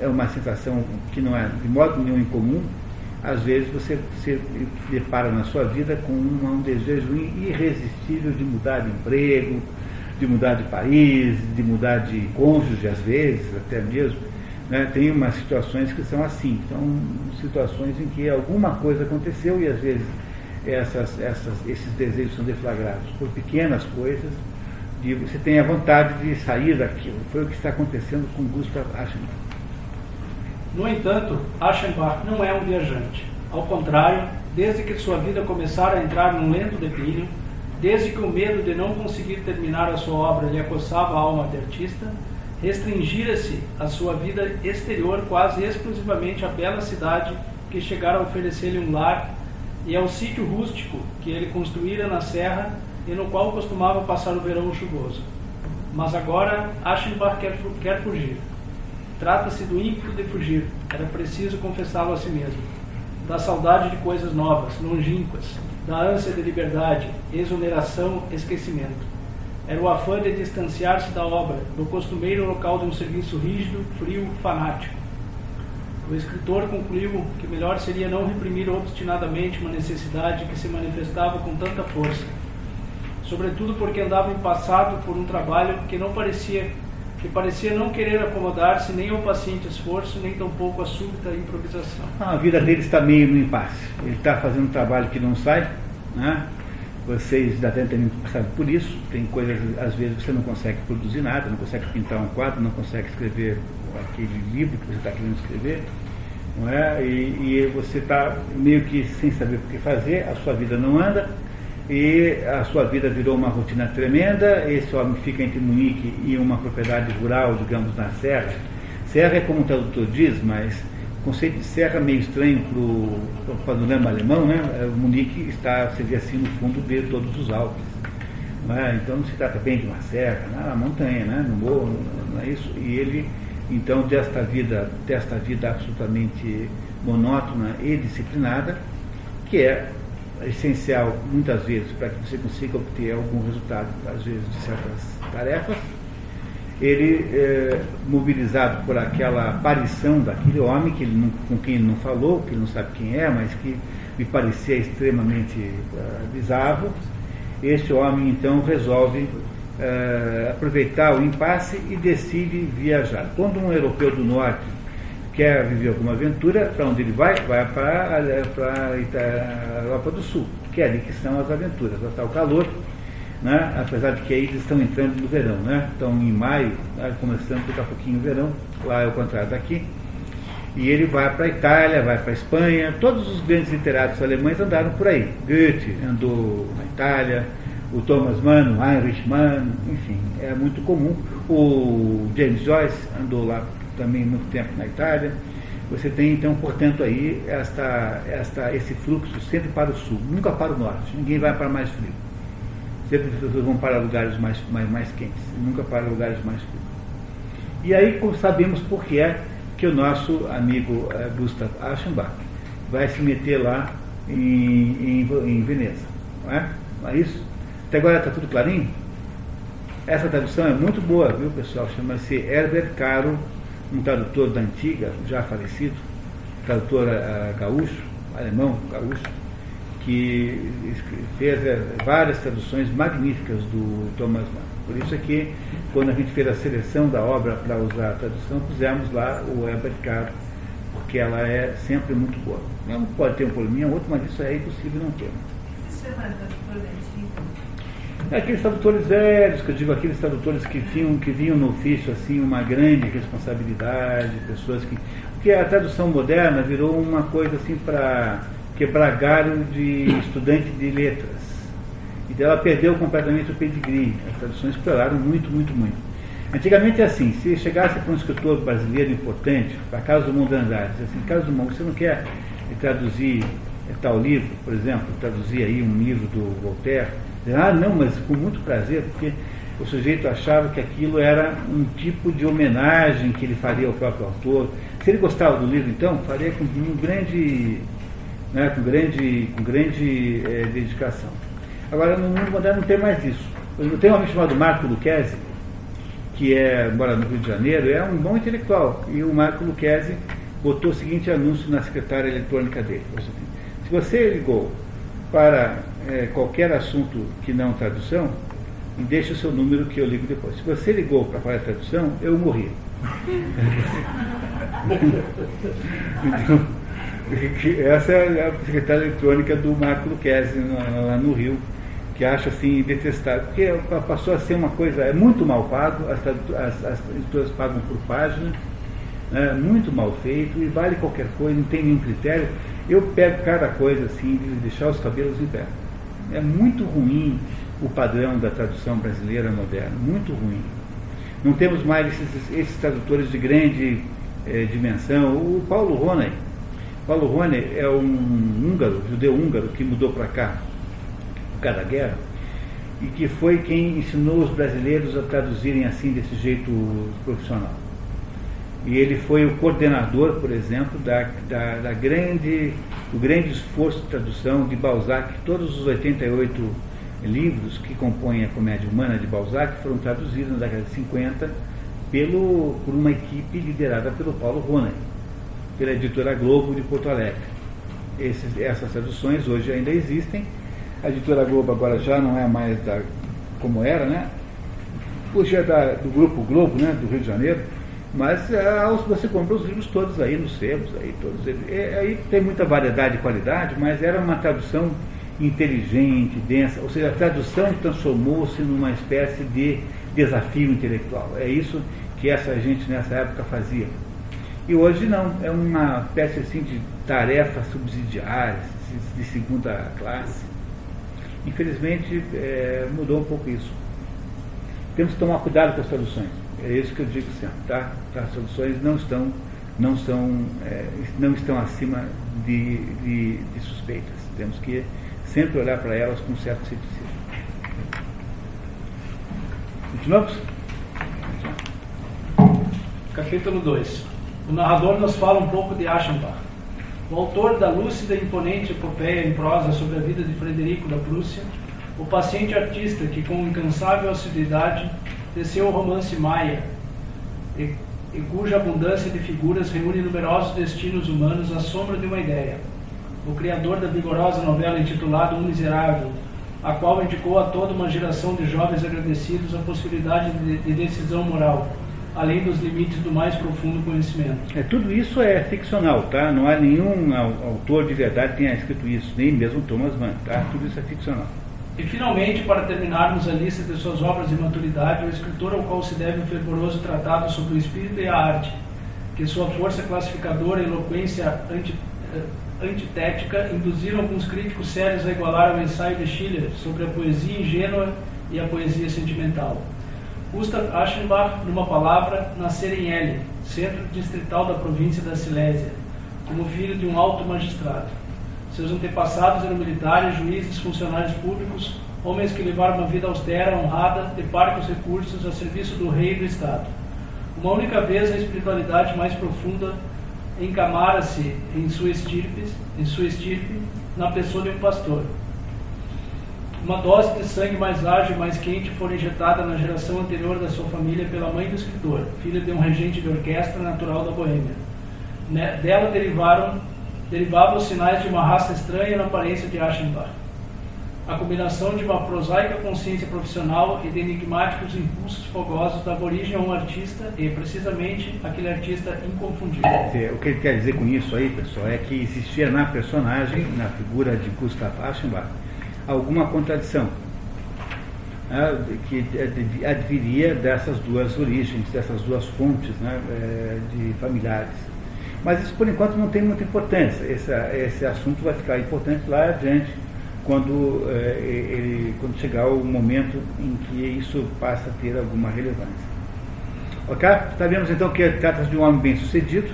é uma sensação que não é de modo nenhum incomum. Às vezes você se depara na sua vida com um, um desejo irresistível de mudar de emprego, de mudar de país, de mudar de cônjuge, às vezes, até mesmo. Né? Tem umas situações que são assim, são situações em que alguma coisa aconteceu e às vezes essas, essas, esses desejos são deflagrados por pequenas coisas, e você tem a vontade de sair daquilo. Foi o que está acontecendo com Gustav Aschenbach. No entanto, Aschenbach não é um viajante. Ao contrário, desde que sua vida começara a entrar num lento declínio, desde que o medo de não conseguir terminar a sua obra lhe acossava a alma de artista, restringira-se a sua vida exterior quase exclusivamente à bela cidade que chegara a oferecer-lhe um lar e ao sítio rústico que ele construíra na serra e no qual costumava passar o verão chuvoso. Mas agora Aschenbach quer, quer fugir. Trata-se do ímpeto de fugir, era preciso confessá-lo a si mesmo. Da saudade de coisas novas, longínquas, da ânsia de liberdade, exoneração, esquecimento. Era o afã de distanciar-se da obra, do costumeiro local de um serviço rígido, frio, fanático. O escritor concluiu que melhor seria não reprimir obstinadamente uma necessidade que se manifestava com tanta força, sobretudo porque andava empassado por um trabalho que não parecia que parecia não querer acomodar-se nem ao paciente esforço, nem tampouco à súbita improvisação. A vida dele está meio no impasse. Ele está fazendo um trabalho que não sai, né? Vocês já devem ter passado por isso. Tem coisas, às vezes, você não consegue produzir nada, não consegue pintar um quadro, não consegue escrever aquele livro que você está querendo escrever. Não é? E, e você está meio que sem saber o que fazer, a sua vida não anda, e a sua vida virou uma rotina tremenda. Esse homem fica entre Munique e uma propriedade rural, digamos, na serra. Serra é como o tradutor diz, mas o conceito de serra é meio estranho para o panorama alemão, né? É, Munique está, seria assim, no fundo de todos os Alpes. É? Então não se trata bem de uma serra, na né? montanha, né? no morro, não é isso. E ele, então, desta vida, desta vida absolutamente monótona e disciplinada, que é essencial muitas vezes para que você consiga obter algum resultado, às vezes, de certas tarefas. Ele, é, mobilizado por aquela aparição daquele homem que ele não, com quem ele não falou, que ele não sabe quem é, mas que me parecia extremamente uh, bizarro, homem então resolve uh, aproveitar o impasse e decide viajar. Quando um europeu do norte quer viver alguma aventura, para onde ele vai? Vai para a Europa do Sul, que é ali que são as aventuras. Está o calor, né? apesar de que aí eles estão entrando no verão, né? estão em maio, né? começando daqui a pouquinho o verão, lá é o contrário daqui. E ele vai para a Itália, vai para a Espanha, todos os grandes literatos alemães andaram por aí. Goethe andou na Itália, o Thomas Mann, o Heinrich Mann, enfim, é muito comum. O James Joyce andou lá também muito tempo na Itália. Você tem então, portanto, aí esta, esta, esse fluxo sempre para o sul, nunca para o norte. Ninguém vai para mais frio. Sempre as pessoas vão para lugares mais, mais, mais quentes, nunca para lugares mais frios. E aí sabemos por que é que o nosso amigo eh, Gustav Aschenbach vai se meter lá em, em, em Veneza. Não é? Não é isso? Até agora está tudo clarinho? Essa tradução é muito boa, viu pessoal? Chama-se Herbert Caro um tradutor da antiga, já falecido, tradutor uh, gaúcho, alemão gaúcho, que fez eh, várias traduções magníficas do Thomas Mann. Por isso é que, quando a gente fez a seleção da obra para usar a tradução, pusemos lá o Herbert Caro, porque ela é sempre muito boa. Não pode ter um probleminha outro, mas isso é impossível não ter. Chama é aqueles tradutores velhos, que eu digo aqueles tradutores que vinham, que vinham no ofício assim uma grande responsabilidade, pessoas que. Porque a tradução moderna virou uma coisa assim para quebrar galho de estudante de letras. E ela perdeu completamente o pedigree. As traduções pioraram muito, muito, muito. Antigamente é assim, se chegasse para um escritor brasileiro importante, para Casa do Mundo Andrade, assim, Casa do Mundo, você não quer traduzir tal livro, por exemplo, traduzir aí um livro do Voltaire, ah, não, mas com muito prazer, porque o sujeito achava que aquilo era um tipo de homenagem que ele faria ao próprio autor. Se ele gostava do livro, então, faria com um grande, né, com grande, com grande é, dedicação. Agora, no mundo moderno não tem mais isso. Tem um homem chamado Marco Lucchesi, que é, mora no Rio de Janeiro, é um bom intelectual. E o Marco Lucchesi botou o seguinte anúncio na secretária eletrônica dele. Se você ligou para é, qualquer assunto que não tradução, deixe o seu número que eu ligo depois. Se você ligou para falar tradução, eu morri. então, essa é a secretária eletrônica do Marco Luquezzi, lá no Rio, que acha assim detestável, porque passou a ser uma coisa, é muito mal pago, as, as, as editoras pagam por página, né, muito mal feito, e vale qualquer coisa, não tem nenhum critério. Eu pego cada coisa assim, de deixar os cabelos em pé. É muito ruim o padrão da tradução brasileira moderna, muito ruim. Não temos mais esses, esses tradutores de grande eh, dimensão. O Paulo Roney, Paulo Roney é um húngaro, judeu húngaro, que mudou para cá por causa da guerra e que foi quem ensinou os brasileiros a traduzirem assim desse jeito profissional. E ele foi o coordenador, por exemplo, da, da, da grande, do grande esforço de tradução de Balzac. Todos os 88 livros que compõem a Comédia Humana de Balzac foram traduzidos na década de 50 pelo, por uma equipe liderada pelo Paulo Roney, pela editora Globo de Porto Alegre. Esses, essas traduções hoje ainda existem. A editora Globo agora já não é mais da, como era, né? Hoje é da, do Grupo Globo, né? do Rio de Janeiro mas é, você compra os livros todos aí nos sebos, aí todos eles. É, aí tem muita variedade e qualidade, mas era uma tradução inteligente, densa, ou seja, a tradução transformou-se numa espécie de desafio intelectual. É isso que essa gente nessa época fazia. E hoje não, é uma espécie assim de tarefa subsidiária, de segunda classe. Infelizmente é, mudou um pouco isso. Temos que tomar cuidado com as traduções. É isso que eu digo sempre, tá? As soluções não estão, não são, é, não estão acima de, de, de, suspeitas. Temos que sempre olhar para elas com certo ceticismo. Continuamos? Capítulo 2. O narrador nos fala um pouco de Aschenbach. O autor da lúcida e imponente epopeia em prosa sobre a vida de Frederico da Prússia, o paciente artista que, com incansável assiduidade, desceu o romance Maia, e, e cuja abundância de figuras reúne numerosos destinos humanos à sombra de uma ideia. O criador da vigorosa novela intitulada Um Miserável, a qual indicou a toda uma geração de jovens agradecidos a possibilidade de, de decisão moral, além dos limites do mais profundo conhecimento. É, tudo isso é ficcional, tá? Não há nenhum autor de verdade que tenha escrito isso, nem mesmo Thomas Mann, tá? Tudo isso é ficcional. E finalmente, para terminarmos a lista de suas obras de maturidade, o escritor ao qual se deve um fervoroso tratado sobre o espírito e a arte, que sua força classificadora e eloquência anti, eh, antitética induziram alguns críticos sérios a igualar o ensaio de Schiller sobre a poesia ingênua e a poesia sentimental. Gustav Aschenbach, numa palavra, nascera em L, centro distrital da província da Silésia, como filho de um alto magistrado. Seus antepassados eram militares, juízes, funcionários públicos, homens que levaram uma vida austera, honrada, de parcos recursos a serviço do rei e do Estado. Uma única vez a espiritualidade mais profunda encamara-se em sua estirpe, em sua estirpe, na pessoa de um pastor. Uma dose de sangue mais ágil e mais quente foi injetada na geração anterior da sua família pela mãe do escritor, filha de um regente de orquestra natural da Boêmia. Dela derivaram derivavam os sinais de uma raça estranha na aparência de Aschenbach. A combinação de uma prosaica consciência profissional e de enigmáticos impulsos fogosos dava origem a um artista e, precisamente, aquele artista inconfundível. O que ele quer dizer com isso aí, pessoal, é que existia na personagem, na figura de Gustav Aschenbach, alguma contradição né, que adviria dessas duas origens, dessas duas fontes né, eh, de familiares. Mas isso, por enquanto, não tem muita importância. Esse, esse assunto vai ficar importante lá adiante, quando, é, ele, quando chegar o momento em que isso passa a ter alguma relevância. Ok? Sabemos então que trata-se de um homem bem sucedido,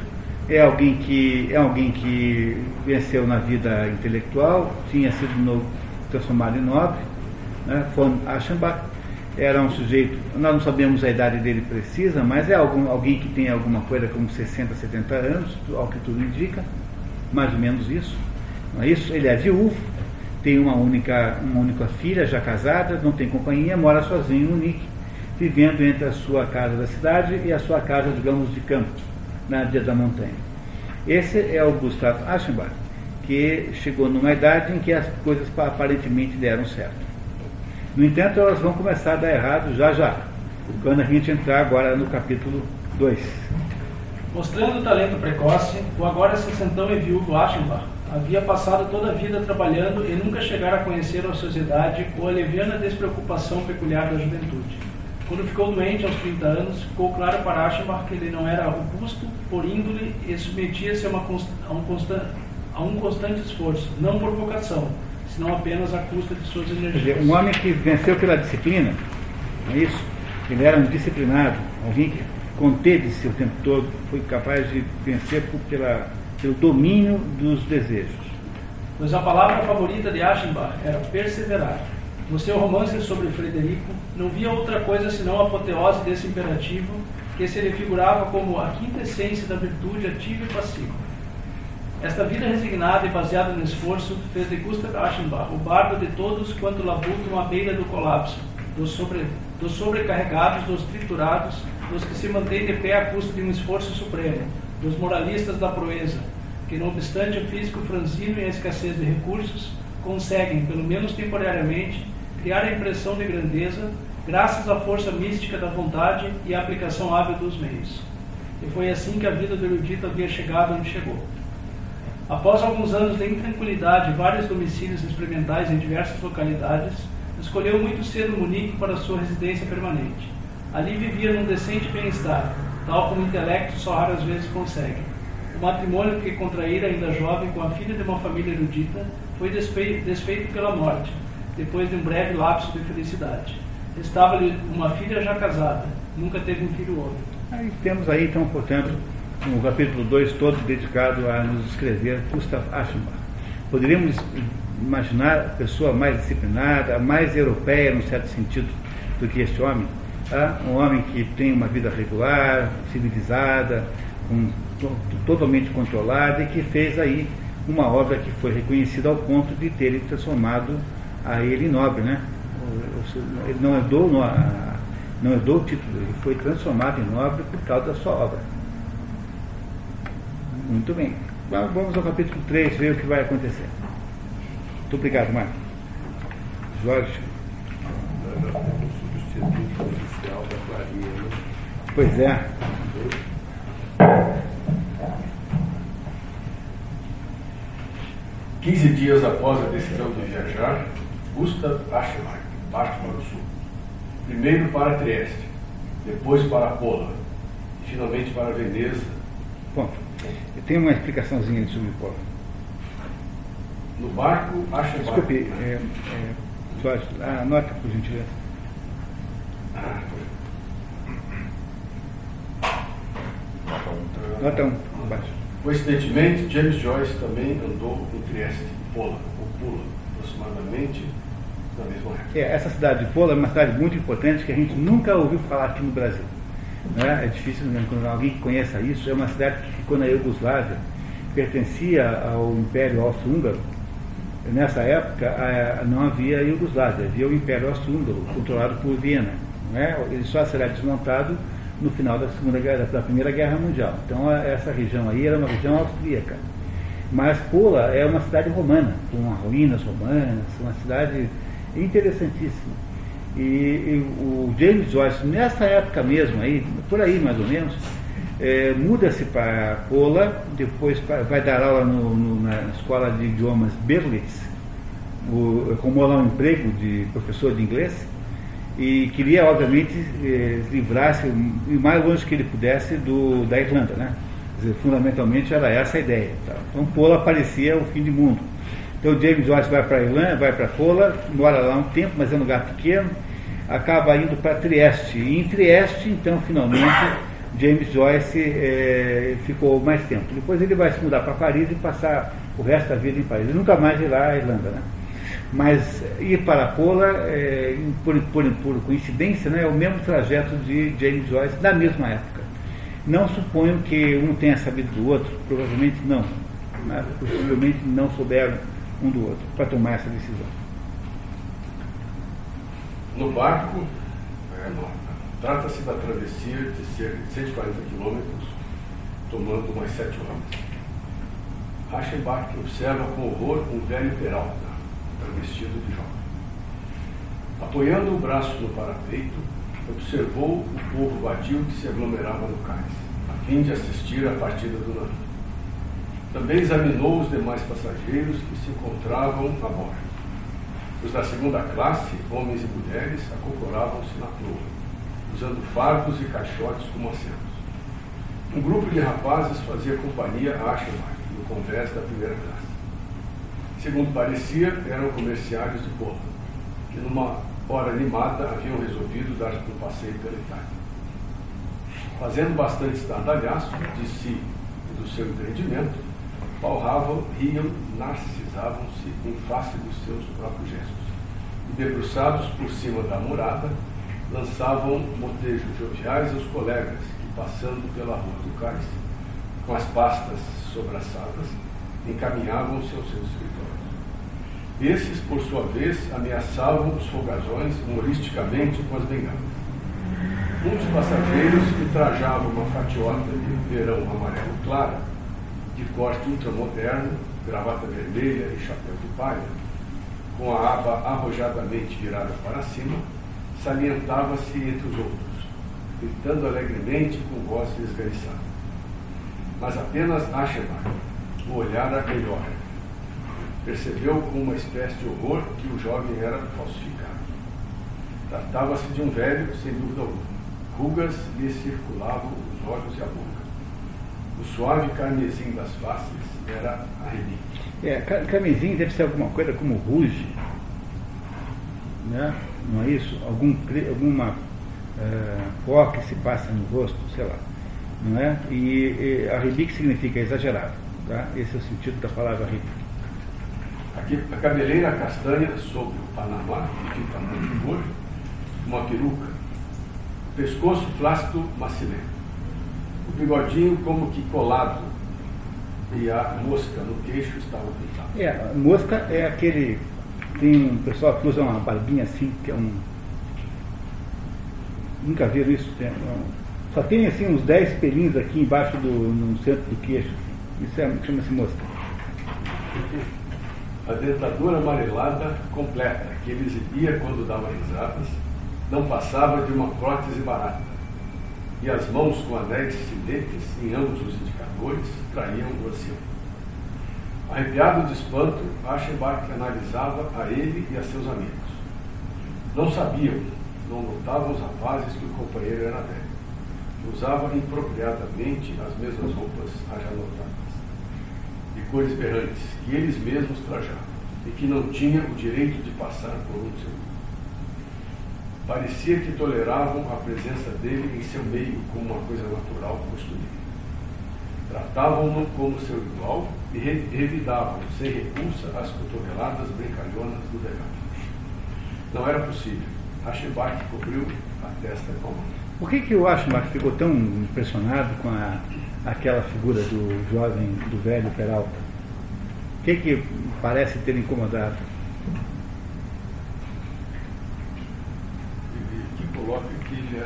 é alguém que é alguém que venceu na vida intelectual, tinha sido no, transformado em nobre, né, von Aschenbach, era um sujeito, nós não sabemos a idade dele precisa, mas é algum, alguém que tem alguma coisa como 60, 70 anos, ao que tudo indica, mais ou menos isso. Não é isso? Ele é viúvo, tem uma única, uma única filha já casada, não tem companhia, mora sozinho no Nick, vivendo entre a sua casa da cidade e a sua casa, digamos, de campo, na dia da montanha. Esse é o Gustav Aschenbach, que chegou numa idade em que as coisas aparentemente deram certo. No entanto, elas vão começar a dar errado já já, quando a gente entrar agora no capítulo 2. Mostrando o talento precoce, o agora sessentão e viúvo Aschenbach havia passado toda a vida trabalhando e nunca chegara a conhecer a sociedade ou a leviana despreocupação peculiar da juventude. Quando ficou doente aos 30 anos, ficou claro para Aschenbach que ele não era robusto por índole e submetia-se a, a, um a um constante esforço, não por vocação, senão apenas à custa de suas energias. Dizer, um homem que venceu pela disciplina, é isso? Ele era um disciplinado, alguém que conteve-se o tempo todo, foi capaz de vencer pela, pelo domínio dos desejos. Pois a palavra favorita de Aschenbach era perseverar. No seu romance sobre Frederico, não via outra coisa senão a apoteose desse imperativo que se lhe figurava como a quinta essência da virtude ativa e passiva. Esta vida resignada e baseada no esforço fez de Gustav Aschenbach o bardo de todos quanto labutam à beira do colapso, dos, sobre, dos sobrecarregados, dos triturados, dos que se mantêm de pé à custa de um esforço supremo, dos moralistas da proeza, que, não obstante o físico franzino e a escassez de recursos, conseguem, pelo menos temporariamente, criar a impressão de grandeza graças à força mística da vontade e à aplicação hábil dos meios. E foi assim que a vida do erudito havia chegado onde chegou. Após alguns anos de intranquilidade e vários domicílios experimentais em diversas localidades, escolheu muito cedo Munique para sua residência permanente. Ali vivia num decente bem-estar, tal como o intelecto só raras vezes consegue. O matrimônio que contraíra ainda jovem com a filha de uma família erudita foi desfeito pela morte, depois de um breve lapso de felicidade. Estava-lhe uma filha já casada, nunca teve um filho homem. Aí temos aí, então, portanto, um capítulo 2 todo dedicado a nos escrever Gustav Aschenbach. Poderíamos imaginar a pessoa mais disciplinada, mais europeia, num certo sentido, do que este homem. Tá? Um homem que tem uma vida regular, civilizada, um, totalmente controlada e que fez aí uma obra que foi reconhecida ao ponto de ter transformado a ele em nobre, né? ele não herdou, não herdou o título, ele foi transformado em nobre por causa da sua obra. Muito bem. Vamos ao capítulo 3, ver o que vai acontecer. Muito obrigado, Marco. Jorge. Pois é. Quinze dias após a decisão de viajar, Gustav Aschenbach parte para o sul. Primeiro para Trieste, depois para Pola, e finalmente para Veneza. Bom, tem uma explicaçãozinha sobre Pola. No barco, acha Desculpe, é, é, Jorge, anota por gentileza. Ah, Nota 1, um, abaixo. Coincidentemente, James Joyce também andou em Trieste, Pola, ou Pula, aproximadamente na mesma época. É, essa cidade de Pola é uma cidade muito importante que a gente nunca ouviu falar aqui no Brasil. Né? É difícil né, quando alguém que conheça isso. É uma cidade que ficou na Iugoslávia, pertencia ao Império Austro-Húngaro. Nessa época não havia Iugoslávia, havia o Império Austro-Húngaro, controlado por Viena. Né? Ele só será desmontado no final da, segunda guerra, da Primeira Guerra Mundial. Então essa região aí era uma região austríaca. Mas Pola é uma cidade romana, com ruínas romanas, uma cidade interessantíssima. E, e, o James Joyce, nessa época mesmo, aí, por aí mais ou menos, é, muda-se para Pola, depois vai dar aula no, no, na escola de idiomas Berlitz, como lá um emprego de professor de inglês, e queria, obviamente, é, livrar-se o mais longe que ele pudesse do, da Irlanda. Né? Dizer, fundamentalmente era essa a ideia. Tá? Então Pola parecia o fim do mundo. Então James Joyce vai para a Irlanda, vai para Pola, mora lá um tempo, mas é um lugar pequeno, acaba indo para Trieste. E em Trieste, então, finalmente, James Joyce é, ficou mais tempo. Depois ele vai se mudar para Paris e passar o resto da vida em Paris. Ele nunca mais irá à Irlanda, né? Mas ir para Pola, é, por, por, por, coincidência, né, é o mesmo trajeto de James Joyce na mesma época. Não suponho que um tenha sabido do outro, provavelmente não. Possivelmente não souberam um do outro para tomar essa decisão. No barco, é, trata-se da travessia de cerca de 140 quilômetros, tomando umas sete horas. Reichenbach observa com horror um velho Peralta, travestido de jovem. Apoiando o braço no parapeito, observou o povo vadio que se aglomerava no cais, a fim de assistir à partida do navio. Também examinou os demais passageiros que se encontravam a bordo. Os da segunda classe, homens e mulheres, acocoravam-se na proa, usando fardos e caixotes como assentos. Um grupo de rapazes fazia companhia a Aschenbach, no convés da primeira classe. Segundo parecia, eram comerciários de Pola, que numa hora animada, haviam resolvido dar um passeio pela Itália. Fazendo bastante estardalhaço de si e do seu empreendimento, palravam, riam, narcisavam-se em face dos seus próprios gestos. E debruçados por cima da murada, lançavam motejos joviais aos colegas que, passando pela rua do cais, com as pastas sobraçadas, encaminhavam-se aos seus escritórios. Esses, por sua vez, ameaçavam os folgazões humoristicamente com as bengalas. Um dos passageiros que trajava uma fatiota de verão amarelo clara, de corte ultramoderno, gravata vermelha e chapéu de palha, com a aba arrojadamente virada para cima, salientava-se entre os outros, gritando alegremente com voz esganiçada. Mas apenas Achebar o olhar a melhor. Percebeu com uma espécie de horror que o jovem era falsificado. Tratava-se de um velho, sem dúvida alguma. Rugas lhe circulavam os olhos e a boca. O suave carmesim das faces era a relíquia. É, carmesim deve ser alguma coisa como ruge, né? não é isso? Algum, alguma uh, pó que se passa no rosto, sei lá. Não é? E, e a relíquia significa exagerado. Tá? Esse é o sentido da palavra relíquia. Aqui, a cabeleira castanha sobre o Panamá, de tamanho de molho, uma peruca, pescoço flácido macilento, o bigodinho como que colado e a mosca no queixo estava pintada. É, a mosca é aquele. Tem um pessoal que usa uma barbinha assim, que é um. Nunca viram isso? Tem, não. Só tem assim uns 10 pelinhos aqui embaixo do no centro do queixo. Assim. Isso é, chama-se mosca. A dentadura amarelada completa, que ele exibia quando dava risadas, não passava de uma prótese barata. E as mãos com anéis filetes em ambos os indicadores traíam o ancião. Arrepiado de espanto, Aschenbach analisava a ele e a seus amigos. Não sabiam, não notavam os rapazes que o companheiro era velho. Usava impropriadamente as mesmas roupas já notadas, de cores berrantes, que eles mesmos trajavam, e que não tinham o direito de passar por um segundo. Parecia que toleravam a presença dele em seu meio como uma coisa natural, costumeira. Tratavam-no como seu igual e revidavam, sem repulsa, as cotoveladas brincalhonas do delegado. Não era possível. Ashebach cobriu a testa com a mão. Por que, que o Ashbach ficou tão impressionado com a, aquela figura do jovem, do velho Peralta? O que, que parece ter incomodado? coloca que ele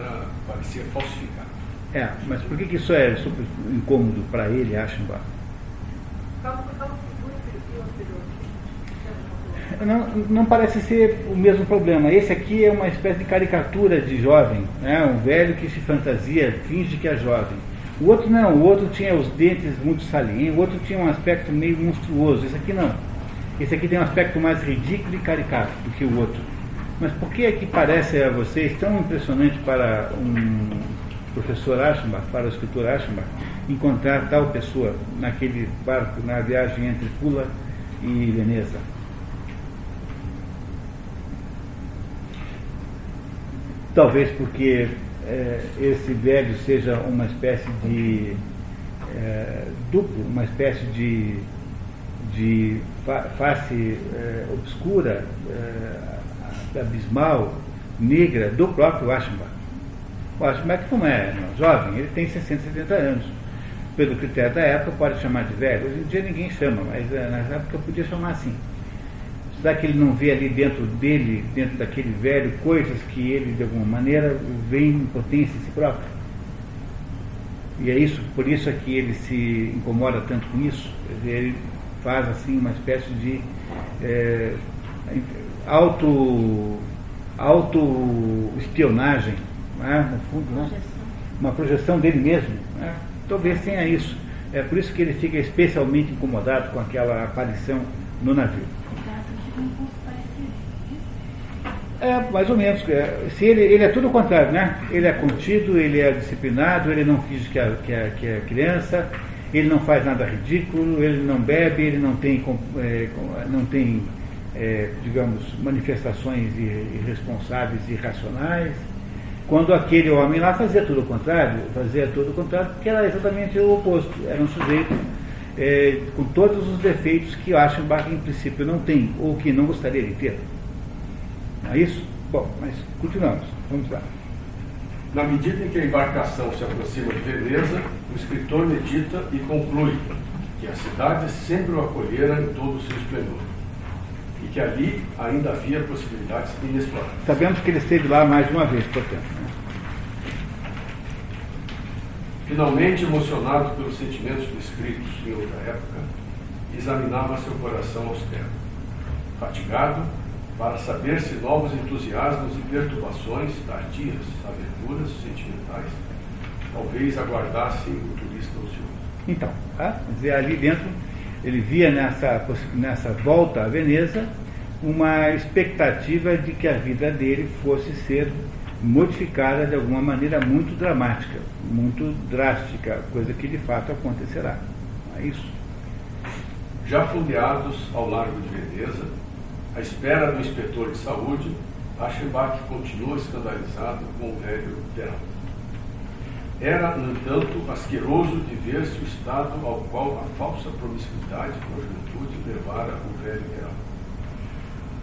parecia falsificado. É, mas por que, que isso é super incômodo para ele, Aschenbach? Não, não parece ser o mesmo problema. Esse aqui é uma espécie de caricatura de jovem, né? um velho que se fantasia, finge que é jovem. O outro não, o outro tinha os dentes muito salientes, o outro tinha um aspecto meio monstruoso. Esse aqui não. Esse aqui tem um aspecto mais ridículo e caricato do que o outro. Mas por que é que parece a vocês tão impressionante para um professor Aschenbach, para o escritor Aschenbach, encontrar tal pessoa naquele barco, na viagem entre Pula e Veneza? Talvez porque é, esse velho seja uma espécie de é, duplo, uma espécie de, de face é, obscura, abismal, negra do próprio Aschenbach. O Aschenbach não é jovem, ele tem 60, 70 anos. Pelo critério da época, pode chamar de velho. Hoje em dia ninguém chama, mas eh, na época podia chamar assim. Será que ele não vê ali dentro dele, dentro daquele velho, coisas que ele, de alguma maneira, vê em potência em si próprio? E é isso, por isso é que ele se incomoda tanto com isso. Ele faz assim uma espécie de é, auto, auto espionagem, né, no fundo, né? uma projeção dele mesmo. Né? Talvez tenha isso. É por isso que ele fica especialmente incomodado com aquela aparição no navio. É, mais ou menos. É, se ele, ele é tudo o contrário, né? Ele é contido, ele é disciplinado, ele não finge que é, que, é, que é criança, ele não faz nada ridículo, ele não bebe, ele não tem, é, não tem é, digamos, manifestações irresponsáveis e irracionais, quando aquele homem lá fazia tudo o contrário, fazia tudo o contrário, porque era exatamente o oposto, era um sujeito é, com todos os defeitos que Aschenbach em princípio não tem, ou que não gostaria de ter. Não é isso? Bom, mas continuamos, vamos lá. Na medida em que a embarcação se aproxima de Veneza, o escritor medita e conclui que a cidade sempre o acolhera em todo o seu esplendor que ali ainda havia possibilidades inexploradas. Sabemos que ele esteve lá mais de uma vez, portanto. Né? Finalmente, emocionado pelos sentimentos descritos em outra época, examinava seu coração austero. Fatigado, para saber se novos entusiasmos e perturbações tardias, aventuras sentimentais, talvez aguardassem o turista ocioso. Então, tá? ali dentro ele via nessa, nessa volta a Veneza uma expectativa de que a vida dele fosse ser modificada de alguma maneira muito dramática, muito drástica, coisa que de fato acontecerá. É isso. Já fundeados ao largo de Veneza, à espera do inspetor de saúde, Aschenbach continua escandalizado com o velho Peralta. Era, no entanto, asqueroso de ver-se o estado ao qual a falsa promiscuidade com a juventude levara o velho Peralta.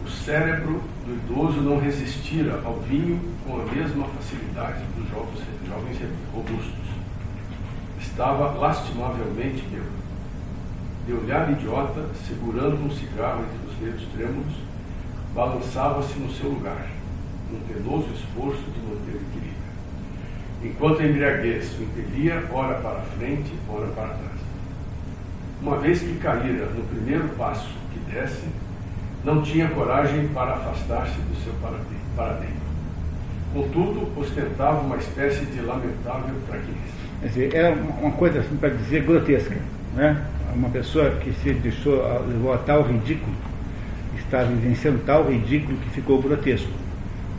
O cérebro do idoso não resistira ao vinho com a mesma facilidade dos jovens, jovens robustos. Estava lastimavelmente bêbado. De olhar idiota, segurando um cigarro entre os dedos trêmulos, balançava-se no seu lugar, num penoso esforço de manter o equilíbrio. Enquanto a embriaguez o impelia, ora para frente, ora para trás. Uma vez que caíra no primeiro passo que desce, não tinha coragem para afastar-se do seu paradigma. Contudo, ostentava uma espécie de lamentável fraqueza. Era uma coisa, assim, para dizer, grotesca. Né? Uma pessoa que se deixou, levou a tal ridículo, está vivenciando tal ridículo que ficou grotesco.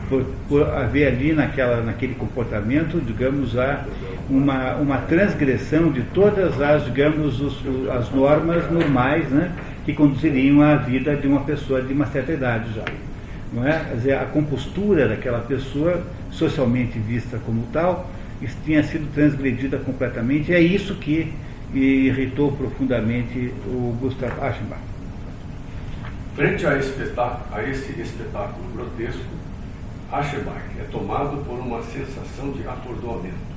Por, por haver ali naquela, naquele comportamento, digamos, a, uma, uma transgressão de todas as, digamos, os, as normas normais, né? Que conduziriam à vida de uma pessoa de uma certa idade já. Não é? Quer dizer, a compostura daquela pessoa, socialmente vista como tal, tinha sido transgredida completamente. E é isso que irritou profundamente o Gustav Aschenbach. Frente a, a esse espetáculo grotesco, Aschenbach é tomado por uma sensação de atordoamento,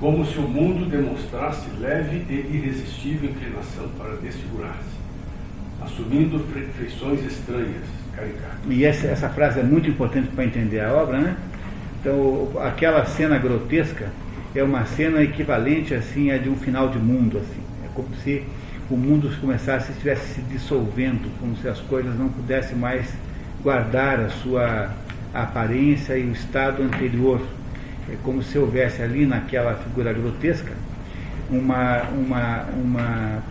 como se o mundo demonstrasse leve e irresistível inclinação para desfigurar-se assumindo feições estranhas, caricatas. E essa, essa frase é muito importante para entender a obra, né? Então, aquela cena grotesca é uma cena equivalente assim a de um final de mundo, assim. É como se o mundo começasse, estivesse se dissolvendo, como se as coisas não pudessem mais guardar a sua aparência e o estado anterior. É como se houvesse ali naquela figura grotesca uma, uma, uma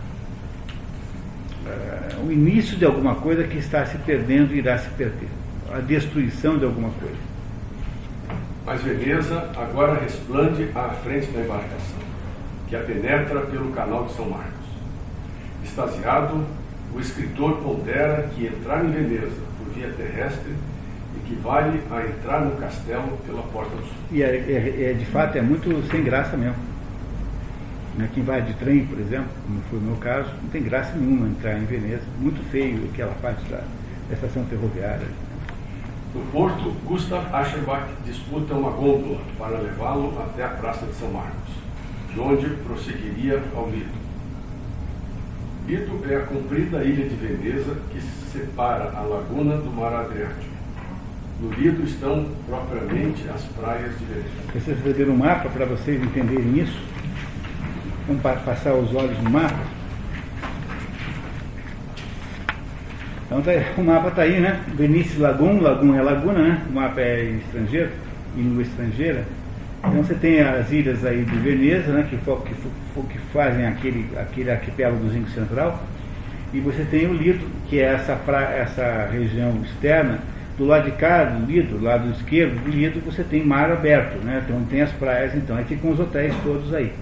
uh, o início de alguma coisa que está se perdendo e irá se perder. A destruição de alguma coisa. Mas Veneza agora resplande à frente da embarcação, que a penetra pelo canal de São Marcos. Extasiado, o escritor pondera que entrar em Veneza por via terrestre equivale a entrar no castelo pela porta do sul. E é, é, é de fato é muito sem graça mesmo. Né? Quem vai de trem, por exemplo, como foi o meu caso, não tem graça nenhuma entrar em Veneza. Muito feio aquela parte da, da estação ferroviária. No porto, Gustav Ascherbach disputa uma gôndola para levá-lo até a Praça de São Marcos, de onde prosseguiria ao Lido. Lido é a comprida ilha de Veneza que separa a laguna do mar Adriático. No Lido estão propriamente as praias de Veneza. Vocês ver um mapa para vocês entenderem isso? Vamos passar os olhos no mapa. Então tá, o mapa está aí, né? Benício Lagoon, Lagoon é laguna, né? O mapa é estrangeiro, língua estrangeira. Então você tem as ilhas aí de Veneza, né? Que, que, que fazem aquele, aquele arquipélagozinho central. E você tem o Lido, que é essa, pra, essa região externa. Do lado de cá, do Lido, do lado esquerdo do Lido, você tem mar aberto, né? Então tem as praias, então aí ficam os hotéis todos aí.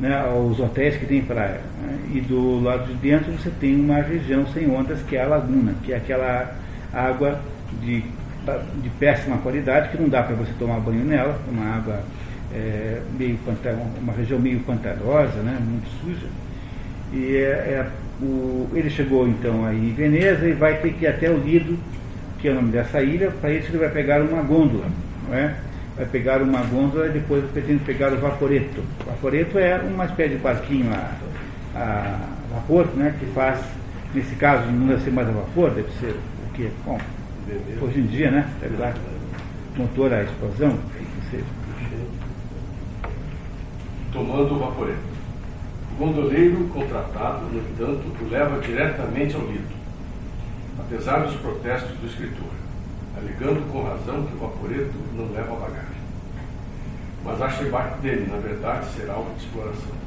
Né, os hotéis que tem praia. Né, e do lado de dentro você tem uma região sem ondas, que é a laguna, que é aquela água de, de péssima qualidade, que não dá para você tomar banho nela, uma água é, meio uma região meio pantanosa, né, muito suja. E é, é, o, ele chegou então aí em Veneza e vai ter que ir até o Lido, que é o nome dessa ilha, para isso ele vai pegar uma gôndola, não é? Vai pegar uma gôndola e depois pretende pegar o vaporeto. O vaporeto é uma espécie de barquinho a, a vapor, né, que faz, nesse caso não deve ser mais a vapor, deve ser o que? Bom, hoje em dia, né? Deve dar motor à explosão, que seja. Tomando o vaporeto. O gondoleiro contratado, no entanto, o leva diretamente ao lido, apesar dos protestos do escritor alegando com razão que o vaporeto não leva bagagem. Mas acha embarque dele, na verdade, será de exploração.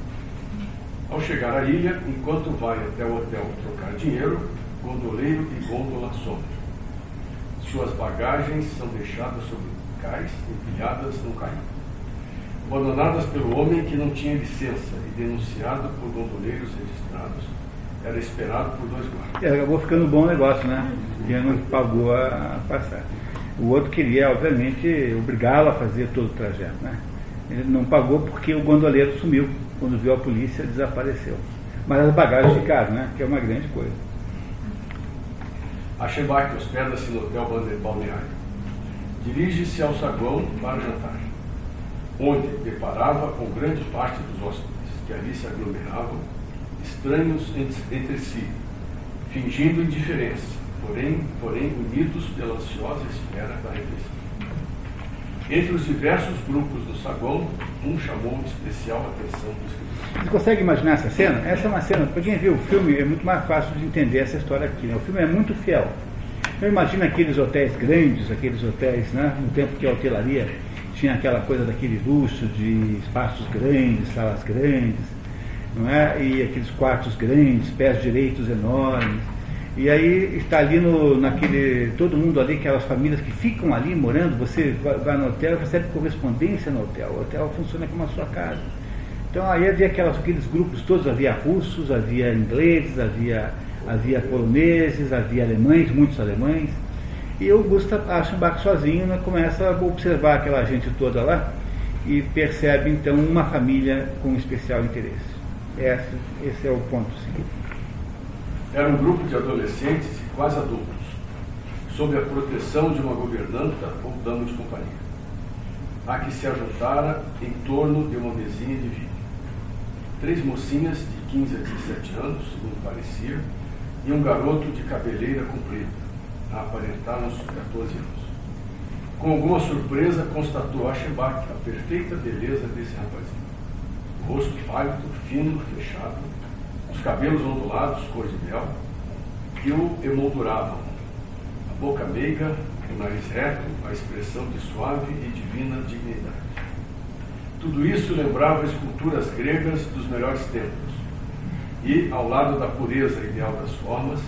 Ao chegar à ilha, enquanto vai até o hotel trocar dinheiro, gondoleiro e gôndola somem. Suas bagagens são deixadas sobre cais, empilhadas no caim. Abandonadas pelo homem que não tinha licença e denunciado por gondoleiros registrados, era esperado por dois guardas. É, acabou ficando bom negócio, né? Porque não pagou a passagem. O outro queria, obviamente, obrigá-lo a fazer todo o trajeto, né? Ele não pagou porque o gondoleiro sumiu. Quando viu a polícia, desapareceu. Mas as bagagens ficaram, né? Que é uma grande coisa. A Chebac hospeda-se no hotel balneário. Dirige-se ao saguão para jantar, onde deparava com grande parte dos hóspedes, que ali se aglomeravam estranhos entre si, fingindo indiferença, porém, porém unidos pela ansiosa espera da refeição. Entre os diversos grupos do saguão, um chamou especial atenção do escritor. Você consegue imaginar essa cena? Essa é uma cena, para quem viu o filme, é muito mais fácil de entender essa história aqui. Né? O filme é muito fiel. Eu imagino aqueles hotéis grandes, aqueles hotéis, né? no tempo que a hotelaria tinha aquela coisa daquele luxo de espaços grandes, salas grandes, não é? E aqueles quartos grandes, pés direitos enormes. E aí está ali no, naquele, todo mundo ali, aquelas famílias que ficam ali morando, você vai, no hotel, recebe correspondência no hotel, o hotel funciona como a sua casa. Então aí havia aquelas, aqueles grupos todos, havia russos, havia ingleses, havia, havia poloneses, havia alemães, muitos alemães. E o Gustav Aschenbach sozinho né, começa a observar aquela gente toda lá e percebe então uma família com especial interesse. Esse, esse é o ponto seguinte. Era um grupo de adolescentes e quase adultos, sob a proteção de uma governanta ou dama de companhia, a que se ajuntara em torno de uma mesinha de vinho. Três mocinhas de 15 a 17 anos, segundo parecia, e um garoto de cabeleira comprida, a aparentar uns 14 anos. Com alguma surpresa, constatou Aschenbach a perfeita beleza desse rapazinho rosto pálido, fino, fechado, os cabelos ondulados, cor de mel, que o emolduravam. A boca meiga, o nariz reto, a expressão de suave e divina dignidade. Tudo isso lembrava esculturas gregas dos melhores tempos. E, ao lado da pureza ideal das formas,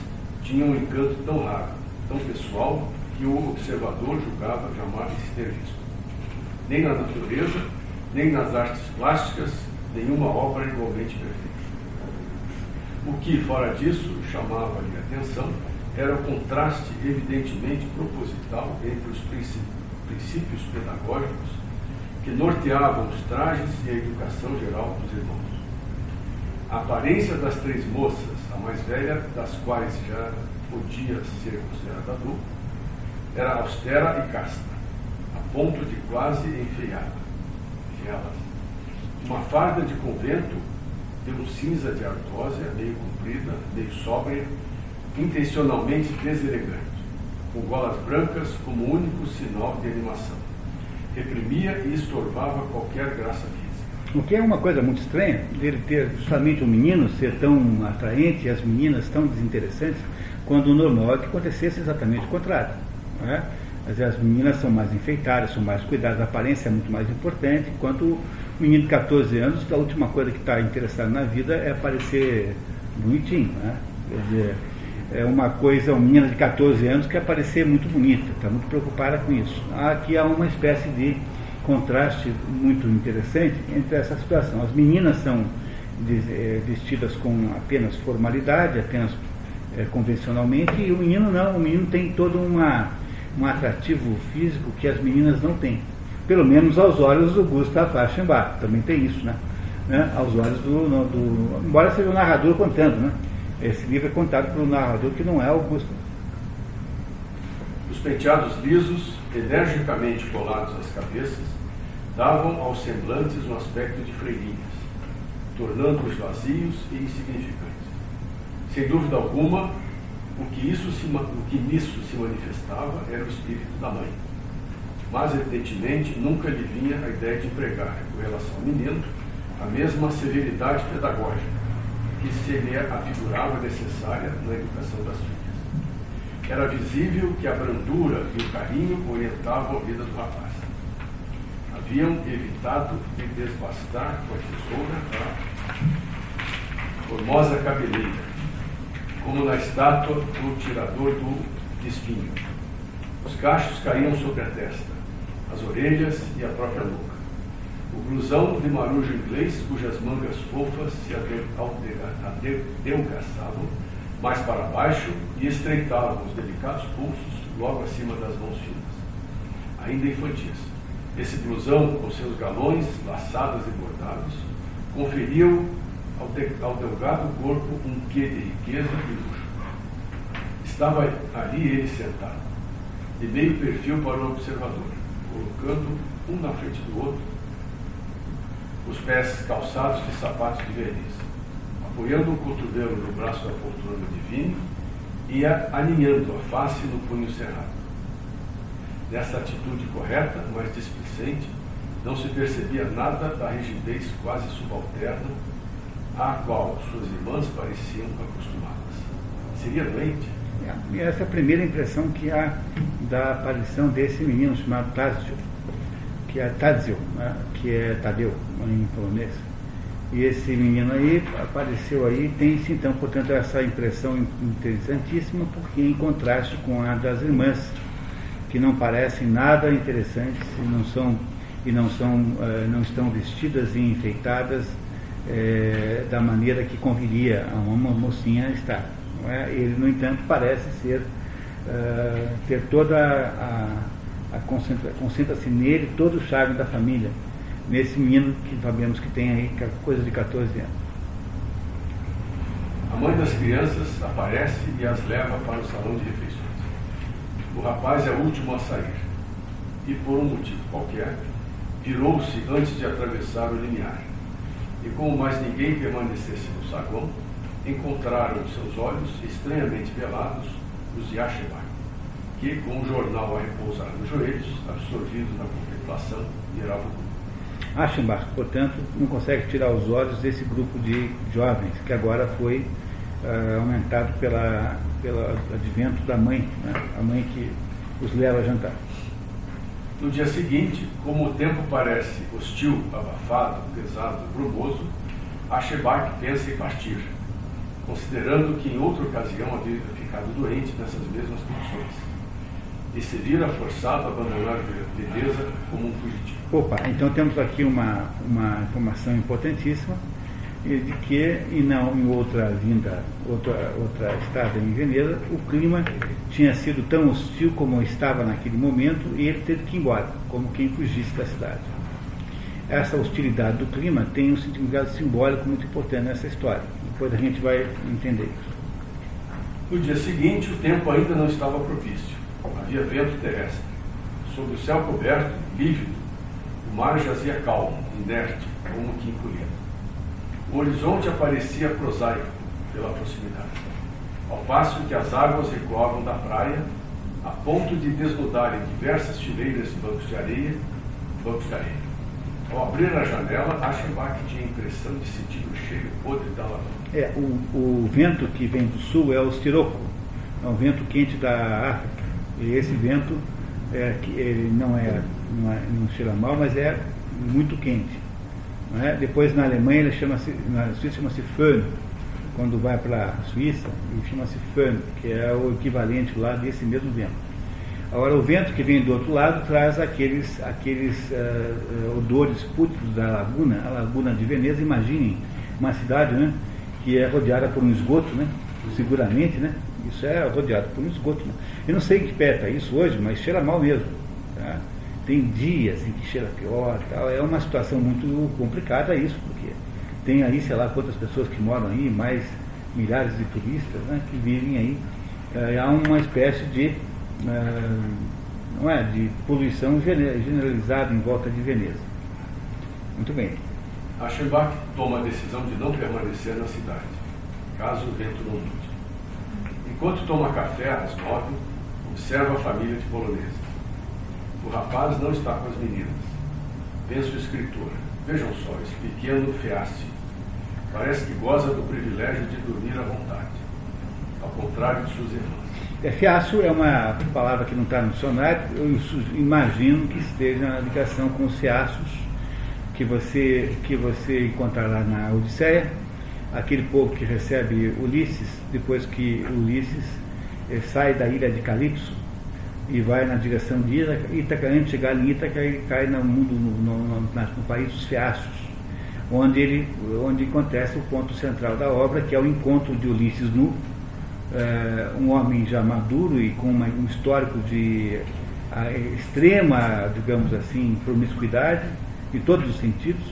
tinha um encanto tão raro, tão pessoal, que o observador julgava jamais ter visto. Nem na natureza, nem nas artes plásticas, nenhuma obra igualmente perfeita. O que, fora disso, chamava-lhe a atenção era o contraste evidentemente proposital entre os princípios pedagógicos que norteavam os trajes e a educação geral dos irmãos. A aparência das três moças, a mais velha das quais já podia ser considerada adulta, era austera e casta, a ponto de quase enfeiada. elas uma farda de convento um cinza de artósia, meio comprida, meio sóbria, intencionalmente deselegante, com golas brancas como único sinal de animação. Reprimia e estorvava qualquer graça física. O que é uma coisa muito estranha, dele ter justamente o um menino ser tão atraente e as meninas tão desinteressantes, quando o normal é que acontecesse exatamente o contrário. Não é? As meninas são mais enfeitadas, são mais cuidadas, a aparência é muito mais importante, enquanto menino de 14 anos, a última coisa que está interessado na vida é parecer bonitinho, né? Quer dizer, é uma coisa, uma menina de 14 anos quer parecer muito bonita, está muito preocupada com isso. Aqui há uma espécie de contraste muito interessante entre essa situação. As meninas são eh, vestidas com apenas formalidade, apenas é, convencionalmente, e o menino não, o menino tem todo uma, um atrativo físico que as meninas não têm. Pelo menos aos olhos do Gustav Aschenbach, também tem isso, né? né? Aos olhos do, no, do, Embora seja o narrador contando, né? Esse livro é contado pelo narrador que não é o Gustav. Os penteados lisos, energicamente colados às cabeças, davam aos semblantes um aspecto de freirinhas tornando-os vazios e insignificantes. Sem dúvida alguma, o que, isso se, o que nisso se manifestava era o espírito da mãe. Mas, evidentemente, nunca lhe vinha a ideia de empregar, com relação ao menino, a mesma severidade pedagógica que se lhe afigurava necessária na educação das filhas. Era visível que a brandura e o carinho orientavam a vida do rapaz haviam evitado de desbastar com a tesoura a formosa cabeleira, como na estátua do tirador do espinho. Os cachos caíam sobre a testa, as orelhas e a própria nuca. O blusão de marujo inglês, cujas mangas fofas se adelgaçavam mais para baixo e estreitavam os delicados pulsos logo acima das mãos finas, ainda infantis. Esse blusão, com seus galões, laçadas e bordados, conferiu ao, de, ao delgado corpo um quê de riqueza e luxo. Estava ali ele sentado, de meio perfil para o observador, colocando um na frente do outro, os pés calçados de sapatos de verniz, apoiando o cotovelo no braço da poltrona de vinho e aninhando a face no punho cerrado. Nessa atitude correta, mas displicente, não se percebia nada da rigidez quase subalterna à qual suas irmãs pareciam acostumadas. Seria doente? É, essa é a primeira impressão que há da aparição desse menino chamado Tadzio, que é Tadzio, né, que é Tadeu em polonês. E esse menino aí apareceu aí, tem-se então, portanto, essa impressão interessantíssima, porque em contraste com a das irmãs que não parecem nada interessantes e não são e não são uh, não estão vestidas e enfeitadas uh, da maneira que conviria a uma mocinha estar. É? Ele, no entanto, parece ser uh, ter toda a, a concentra, concentra-se nele todo o charme da família, nesse menino que sabemos que tem aí coisa de 14 anos. A mãe das crianças aparece e as leva para o salão de refeições. O rapaz é o último a sair. E por um motivo qualquer, virou-se antes de atravessar o limiar. E como mais ninguém permanecesse no saguão, encontraram seus olhos estranhamente velados os de Asheba, que, com o jornal a repousar nos joelhos, absorvidos na contemplação, grupo. Aschenbach, portanto, não consegue tirar os olhos desse grupo de jovens que agora foi uh, aumentado pela, pelo advento da mãe, né? a mãe que os leva a jantar. No dia seguinte, como o tempo parece hostil, abafado, pesado, brumoso, Ashebach pensa em partir, considerando que em outra ocasião havia ficado doente nessas mesmas condições e se vira forçado a abandonar a beleza como um fugitivo. Opa, então temos aqui uma, uma informação importantíssima de que, e não em outra vinda, outra, outra estada em Veneza, o clima tinha sido tão hostil como estava naquele momento e ele teve que ir embora, como quem fugisse da cidade. Essa hostilidade do clima tem um significado simbólico muito importante nessa história. Depois a gente vai entender isso. No dia seguinte, o tempo ainda não estava propício. Havia vento terrestre. Sob o céu coberto, lívido, o mar jazia calmo, inerte, como que encolhido. O horizonte aparecia prosaico pela proximidade, ao passo que as águas recuavam da praia, a ponto de desnudarem diversas fileiras de bancos de areia, bancos de areia. Ao abrir a janela, Aschenbach tinha a impressão de sentir o cheiro podre da lavanda. É, o, o vento que vem do sul é o stiroco, é um vento quente da África. E esse vento é, ele não é, não, é, não cheira mal, mas é muito quente. É? Depois na Alemanha ele chama-se, na Suíça chama-se Föhn, quando vai para a Suíça, ele chama-se Föhn, que é o equivalente lá desse mesmo vento. Agora, o vento que vem do outro lado traz aqueles, aqueles uh, odores pútridos da laguna, a laguna de Veneza. Imaginem uma cidade né, que é rodeada por um esgoto, né, seguramente, né, isso é rodeado por um esgoto. Né. Eu não sei que pé está isso hoje, mas cheira mal mesmo. Tá? Tem dias em que cheira pior. Tal. É uma situação muito complicada isso, porque tem aí, sei lá, quantas pessoas que moram aí, mais milhares de turistas né, que vivem aí. É, há uma espécie de não é, de poluição generalizada em volta de Veneza. Muito bem. Aschenbach toma a decisão de não permanecer na cidade, caso o vento não mude. Enquanto toma café às nove, observa a família de polonesa. O rapaz não está com as meninas. Pensa o escritor. Vejam só, esse pequeno feace. Parece que goza do privilégio de dormir à vontade, ao contrário de suas irmãs. É, fiaço é uma palavra que não está no dicionário, eu imagino que esteja na ligação com os fiaços que você, que você encontrar lá na Odisseia, aquele povo que recebe Ulisses, depois que Ulisses eh, sai da ilha de Calipso e vai na direção de Ítaca, antes de chegar em Ítaca, ele cai no mundo, no, no, no, no país dos fiaços, onde, ele, onde acontece o ponto central da obra, que é o encontro de Ulisses nu é, um homem já maduro e com uma, um histórico de extrema, digamos assim, promiscuidade, em todos os sentidos,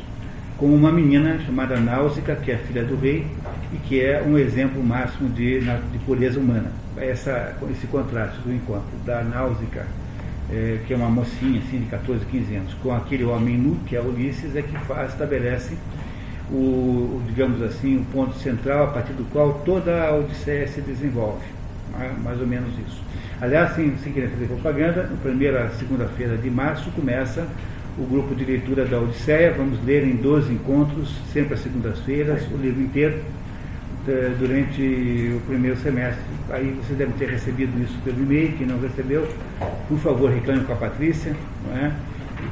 com uma menina chamada Náusica, que é filha do rei e que é um exemplo máximo de, de pureza humana. Essa, esse contraste do encontro da Náusica, é, que é uma mocinha assim, de 14, 15 anos, com aquele homem nu, que é Ulisses, é que faz, estabelece o, digamos assim, o ponto central a partir do qual toda a Odisseia se desenvolve. Mais ou menos isso. Aliás, sem, sem querer fazer propaganda, na primeira segunda-feira de março começa o grupo de leitura da Odisseia. Vamos ler em 12 encontros, sempre às segundas-feiras, o livro inteiro, eh, durante o primeiro semestre. Aí vocês devem ter recebido isso pelo e-mail, quem não recebeu, por favor, reclame com a Patrícia. Não é?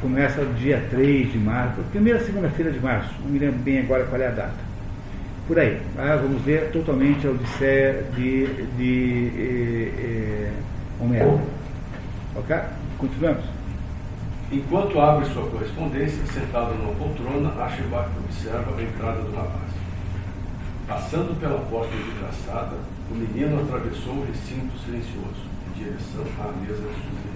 Começa dia 3 de março, primeira segunda-feira de março, não me lembro bem agora qual é a data. Por aí. Ah, vamos ver totalmente a Odisseia de, de eh, eh. Ok? Continuamos. Enquanto abre sua correspondência, sentado numa poltrona, Ashibak observa a entrada do rapaz. Passando pela porta envidraçada, o menino atravessou o recinto silencioso, em direção à mesa de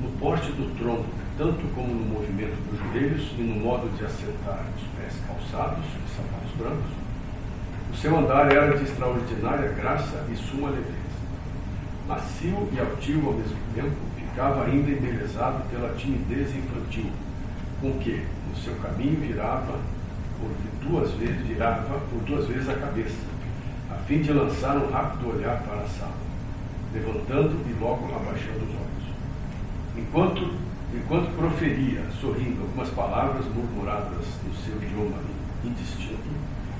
no porte do tronco, tanto como no movimento dos joelhos e no modo de assentar os pés calçados e sapatos brancos, o seu andar era de extraordinária graça e suma leveza. Macio e altivo ao mesmo tempo, ficava ainda embelezado pela timidez infantil, com que, no seu caminho, virava por duas vezes, virava por duas vezes a cabeça, a fim de lançar um rápido olhar para a sala, levantando e logo abaixando os olhos. Enquanto, enquanto proferia, sorrindo, algumas palavras murmuradas no seu idioma indistinto,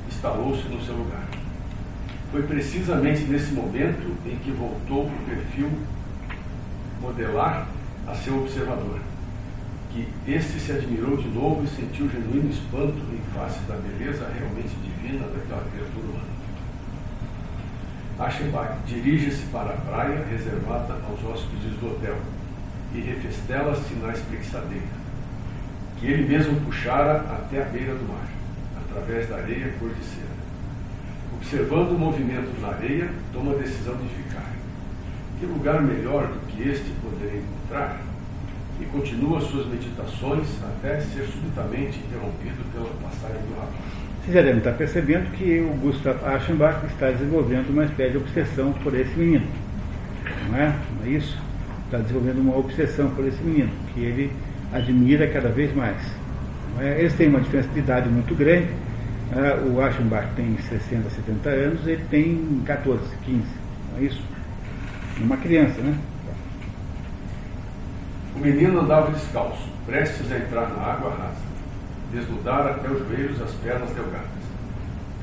instalou-se no seu lugar. Foi precisamente nesse momento em que voltou o perfil modelar a seu observador, que este se admirou de novo e sentiu genuíno espanto em face da beleza realmente divina daquela criatura humana. Aschenbach dirige-se para a praia reservada aos hóspedes do hotel, e refestela-se na espreguiçadeira, que ele mesmo puxara até a beira do mar, através da areia cor de cera. Observando o movimento na areia, toma a decisão de ficar. Que lugar melhor do que este poderia encontrar? E continua suas meditações até ser subitamente interrompido pela passagem do rapaz. Vocês já estar percebendo que o Gustav Aschenbach está desenvolvendo uma espécie de obsessão por esse menino. Não é? Não é isso? Está desenvolvendo uma obsessão por esse menino, que ele admira cada vez mais. É? Eles têm uma diferença de idade muito grande. É? O Aschenbach tem 60, 70 anos, ele tem 14, 15. Não é isso? Uma criança, né? O menino andava descalço, prestes a entrar na água rasa, desnudar até os joelhos as pernas delgadas.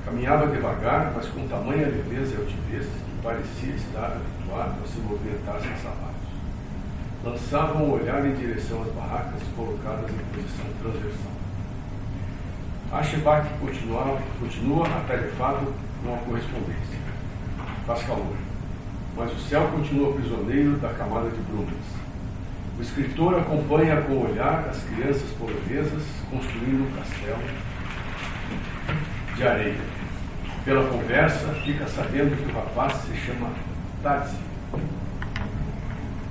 Caminhava devagar, mas com tamanha leveza e altivez que parecia estar habituado a se movimentar sem sapato lançavam o olhar em direção às barracas colocadas em posição transversal. Ashebach continua, continua atarefado com a correspondência. Faz calor. mas o céu continua prisioneiro da camada de brumas. O escritor acompanha com o olhar as crianças polonesas construindo um castelo de areia. Pela conversa, fica sabendo que o rapaz se chama Tadzio.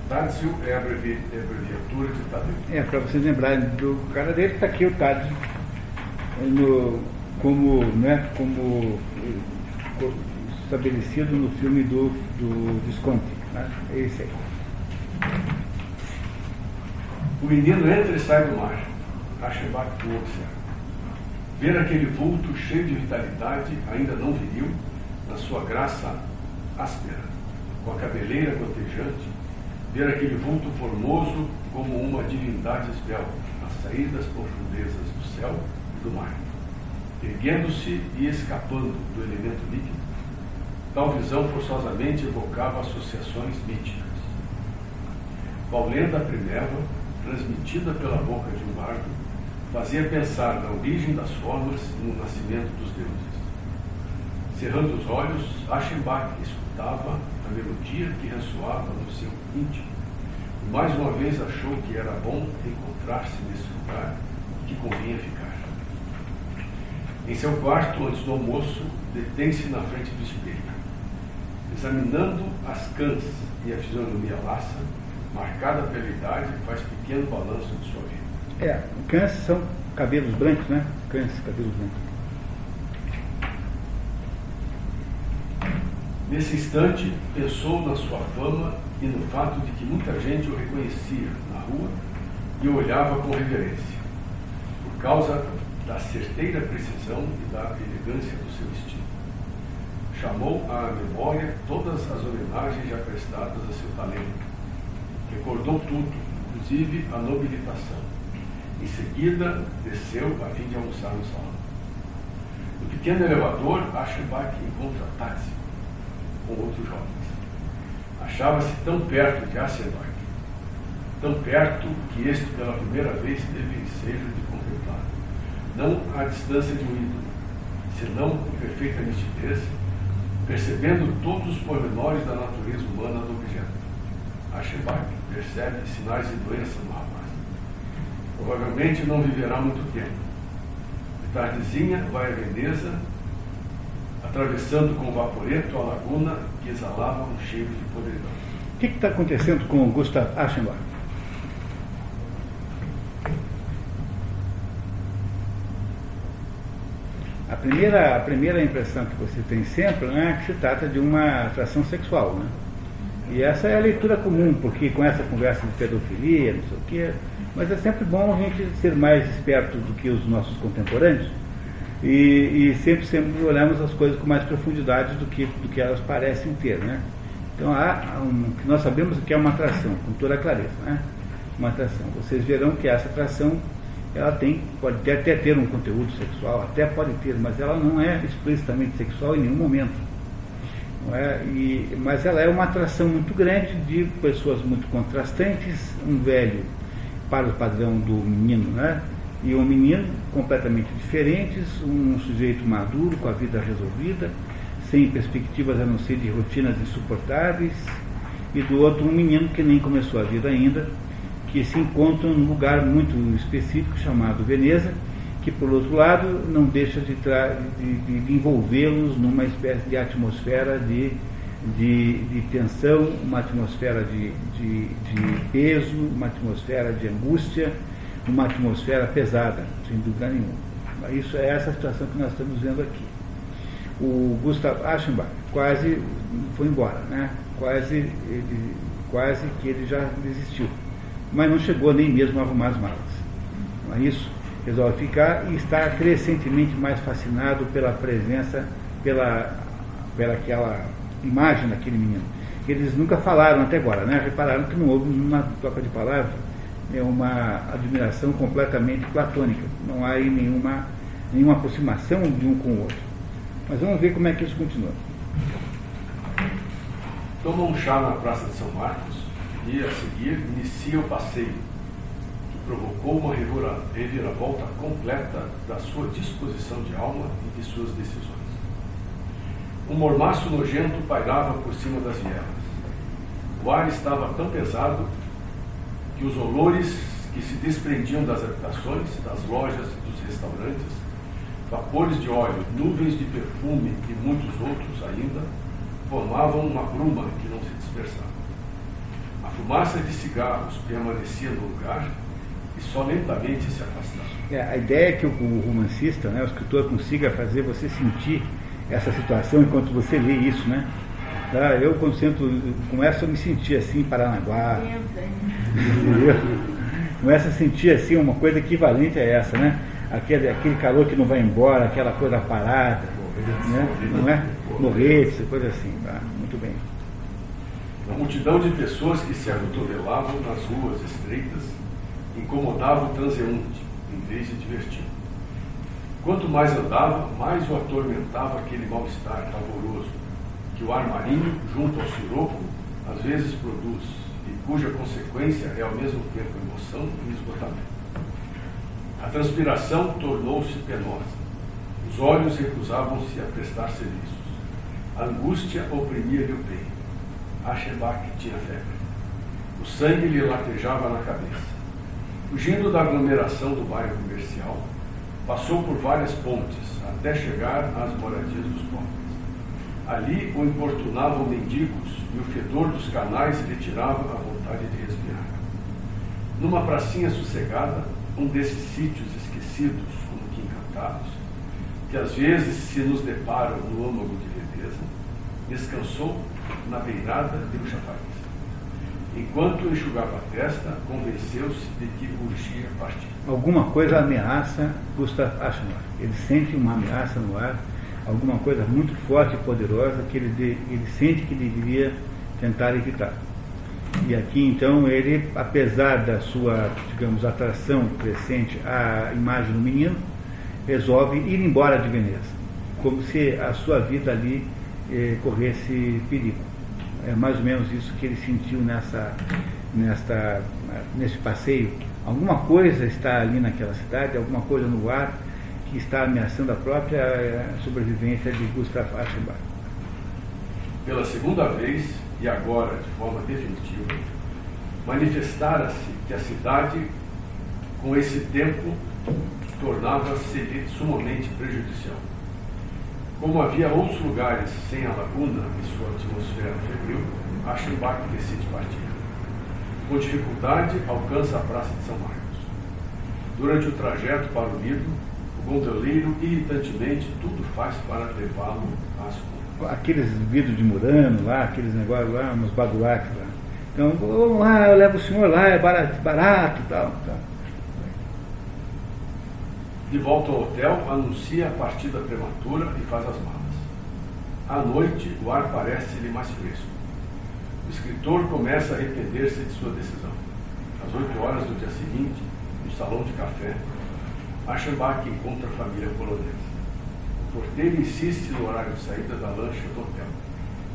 Tadzio é a abreviatura de Tadeu. É, para vocês lembrarem do cara dele, está aqui o Tadzio. No, como, né, como estabelecido no filme do, do Visconti. Né? É esse aí. O menino entra e sai do mar. Achebac o observa. Ver aquele vulto cheio de vitalidade, ainda não viril, na sua graça áspera, com a cabeleira gotejante, ver aquele vulto formoso como uma divindade esbelta, a sair das profundezas do céu e do mar, erguendo-se e escapando do elemento líquido, Tal visão forçosamente evocava associações míticas. Paulenda Primeva, transmitida pela boca de um bardo, fazia pensar na origem das formas e no nascimento dos deuses. Cerrando os olhos, Aschenbach escutava a melodia que ressoava no seu íntimo mais uma vez achou que era bom encontrar-se nesse lugar que convinha ficar. Em seu quarto, antes do almoço, detém-se na frente do espelho examinando as cãs e a fisionomia laça, marcada pela idade, faz pequeno balanço de sua vida. É, cães são cabelos brancos, né? Cães, cabelos brancos. Nesse instante, pensou na sua fama e no fato de que muita gente o reconhecia na rua e o olhava com reverência, por causa da certeira precisão e da elegância do seu estilo chamou à memória todas as homenagens já prestadas a seu talento. Recordou tudo, inclusive a nobilitação. Em seguida, desceu a fim de almoçar no salão. No pequeno elevador, Aschenbach encontra Tatsi com outros jovens. Achava-se tão perto de Aschenbach, tão perto que este, pela primeira vez, teve ensejo de contemplar. Não à distância de um ídolo, senão com perfeita nitidez percebendo todos os pormenores da natureza humana do objeto. Aschenbach percebe sinais de doença no rapaz. Provavelmente não viverá muito tempo. De tardezinha vai a Veneza, atravessando com vaporeto a laguna que exalava um cheiro de podridão. O que está acontecendo com Gustav Aschenbach? A primeira, a primeira impressão que você tem sempre né, é que se trata de uma atração sexual. Né? E essa é a leitura comum, porque com essa conversa de pedofilia, não sei o quê, mas é sempre bom a gente ser mais esperto do que os nossos contemporâneos e, e sempre, sempre olharmos as coisas com mais profundidade do que, do que elas parecem ter. Né? Então há um, nós sabemos que é uma atração, com toda a clareza. Né? Uma atração. Vocês verão que essa atração ela tem, pode até ter um conteúdo sexual, até pode ter, mas ela não é explicitamente sexual em nenhum momento. É? E, mas ela é uma atração muito grande de pessoas muito contrastantes, um velho para o padrão do menino, né? E um menino completamente diferentes, um sujeito maduro, com a vida resolvida, sem perspectivas a não ser de rotinas insuportáveis, e do outro um menino que nem começou a vida ainda, que se encontram num lugar muito específico chamado Veneza, que por outro lado não deixa de, de, de envolvê-los numa espécie de atmosfera de, de, de tensão, uma atmosfera de peso, uma atmosfera de angústia, uma atmosfera pesada, sem dúvida nenhuma. Isso é essa situação que nós estamos vendo aqui. O Gustav Aschenbach quase foi embora, né? quase, ele, quase que ele já desistiu mas não chegou nem mesmo a arrumar as malas. Não é isso? Resolve ficar e está crescentemente mais fascinado pela presença, pela, pela aquela imagem daquele menino. Eles nunca falaram até agora, né? Repararam que não houve uma troca de palavras, é uma admiração completamente platônica. Não há aí nenhuma, nenhuma aproximação de um com o outro. Mas vamos ver como é que isso continua. Toma um chá na Praça de São Marcos e a seguir inicia o passeio, que provocou uma reviravolta completa da sua disposição de alma e de suas decisões. Um mormaço nojento pairava por cima das vielas. O ar estava tão pesado que os olores que se desprendiam das habitações, das lojas dos restaurantes, vapores de óleo, nuvens de perfume e muitos outros ainda, formavam uma bruma que não se dispersava. A fumaça de cigarros permanecia no lugar e só lentamente se afastava. É, a ideia é que o, romancista, né, o escritor, consiga fazer você sentir essa situação enquanto você lê isso, né? Tá? Eu, quando sento, começo a me sentir assim em Paranaguá. Entendeu? Começo a sentir assim uma coisa equivalente a essa, né? Aquele, aquele calor que não vai embora, aquela coisa parada, né? não é? Morretes, coisa assim, tá? Muito bem. A multidão de pessoas que se acotovelavam nas ruas estreitas incomodava o transeunte, em vez de divertir. Quanto mais andava, mais o atormentava aquele mal-estar pavoroso, que o ar marinho, junto ao siroco, às vezes produz, e cuja consequência é ao mesmo tempo emoção e esgotamento. A transpiração tornou-se penosa. Os olhos recusavam-se a prestar serviços. A angústia oprimia-lhe o peito. Aschenbach tinha febre. O sangue lhe latejava na cabeça. Fugindo da aglomeração do bairro comercial, passou por várias pontes até chegar às moradias dos pobres. Ali o importunavam mendigos e o fedor dos canais lhe tirava a vontade de respirar. Numa pracinha sossegada, um desses sítios esquecidos, como que encantados, que às vezes se nos deparam no âmago de beleza, descansou na beirada de um chafariz. Enquanto enxugava a testa, convenceu-se de que urgia partir. Alguma coisa ameaça Gustav Aschenbach. Ele sente uma ameaça no ar, alguma coisa muito forte e poderosa que ele, de, ele sente que deveria tentar evitar. E aqui então ele, apesar da sua, digamos, atração crescente à imagem do menino, resolve ir embora de Veneza, como se a sua vida ali eh, corresse perigo. É mais ou menos isso que ele sentiu nessa, nesta, nesse passeio. Alguma coisa está ali naquela cidade, alguma coisa no ar que está ameaçando a própria eh, sobrevivência de Gustav Aschenbach. Pela segunda vez, e agora de forma definitiva, manifestara-se que a cidade, com esse tempo, tornava-se sumamente prejudicial. Como havia outros lugares sem a laguna e sua atmosfera febril, Aschenbach decide partir. Com dificuldade, alcança a Praça de São Marcos. Durante o trajeto para o Lido, gondoleiro irritantemente tudo faz para levá-lo às ruas. Aqueles vidros de Murano lá, aqueles negócios lá, uns badulaques lá. Então, vamos lá, eu levo o senhor lá, é barato, barato e tal, tal. De volta ao hotel, anuncia a partida prematura e faz as malas. À noite, o ar parece-lhe mais fresco. O escritor começa a arrepender-se de sua decisão. Às oito horas do dia seguinte, no salão de café, Aschenbach encontra a família polonesa. O porteiro insiste no horário de saída da lancha do hotel,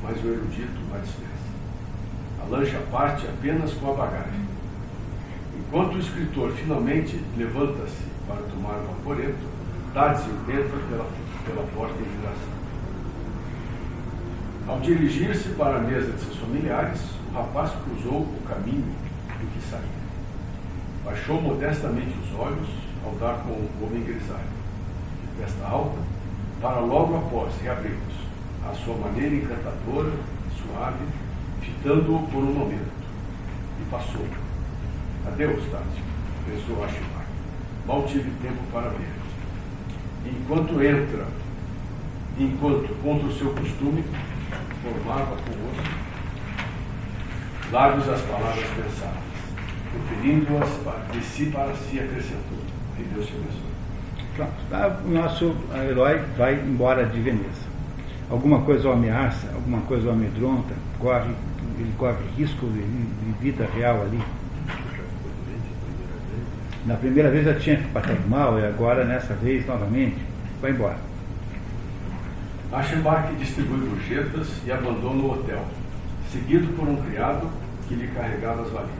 mas o erudito a dispensa. A lancha parte apenas com a bagagem. Enquanto o escritor finalmente levanta-se para tomar o vaporeto, dá-se o entra pela, pela porta em viração. Ao dirigir-se para a mesa de seus familiares, o rapaz cruzou o caminho do que saía. Baixou modestamente os olhos ao dar com o homem grisalho, de testa alta, para logo após reabri-los, à sua maneira encantadora, suave, fitando-o por um momento. E passou. Adeus, Tássio, pensou Ashimar mal tive tempo para ver. Enquanto entra, enquanto, contra o seu costume, formava com o rosto, as palavras pensadas, proferindo-as de si para si, acrescentou. Que Deus te abençoe. Pronto, tá, o nosso herói vai embora de Veneza. Alguma coisa o ameaça, alguma coisa o amedronta, corre, ele corre risco de, de vida real ali. Na primeira vez já tinha passado mal e agora, nessa vez, novamente, vai embora. Aschenbach distribui gorjetas e abandona o hotel, seguido por um criado que lhe carregava as valizas,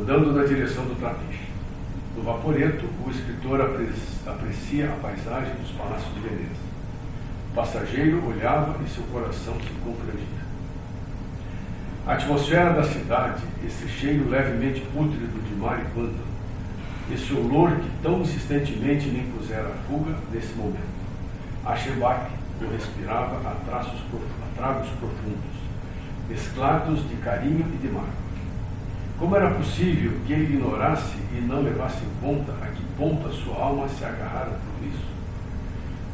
andando na direção do trapiche. No vaporeto, o escritor aprecia a paisagem dos palácios de Veneza. O, passageiro olhava e seu coração se confrangia. A atmosfera da cidade, esse cheiro levemente pútrido de mar e pântano, esse olor que tão insistentemente me impusera a fuga nesse momento. Aschenbach o respirava a, traços, a tragos profundos, mesclados de carinho e de mágoa. Como era possível que ele ignorasse e não levasse em conta a que ponto a sua alma se agarrara por isso?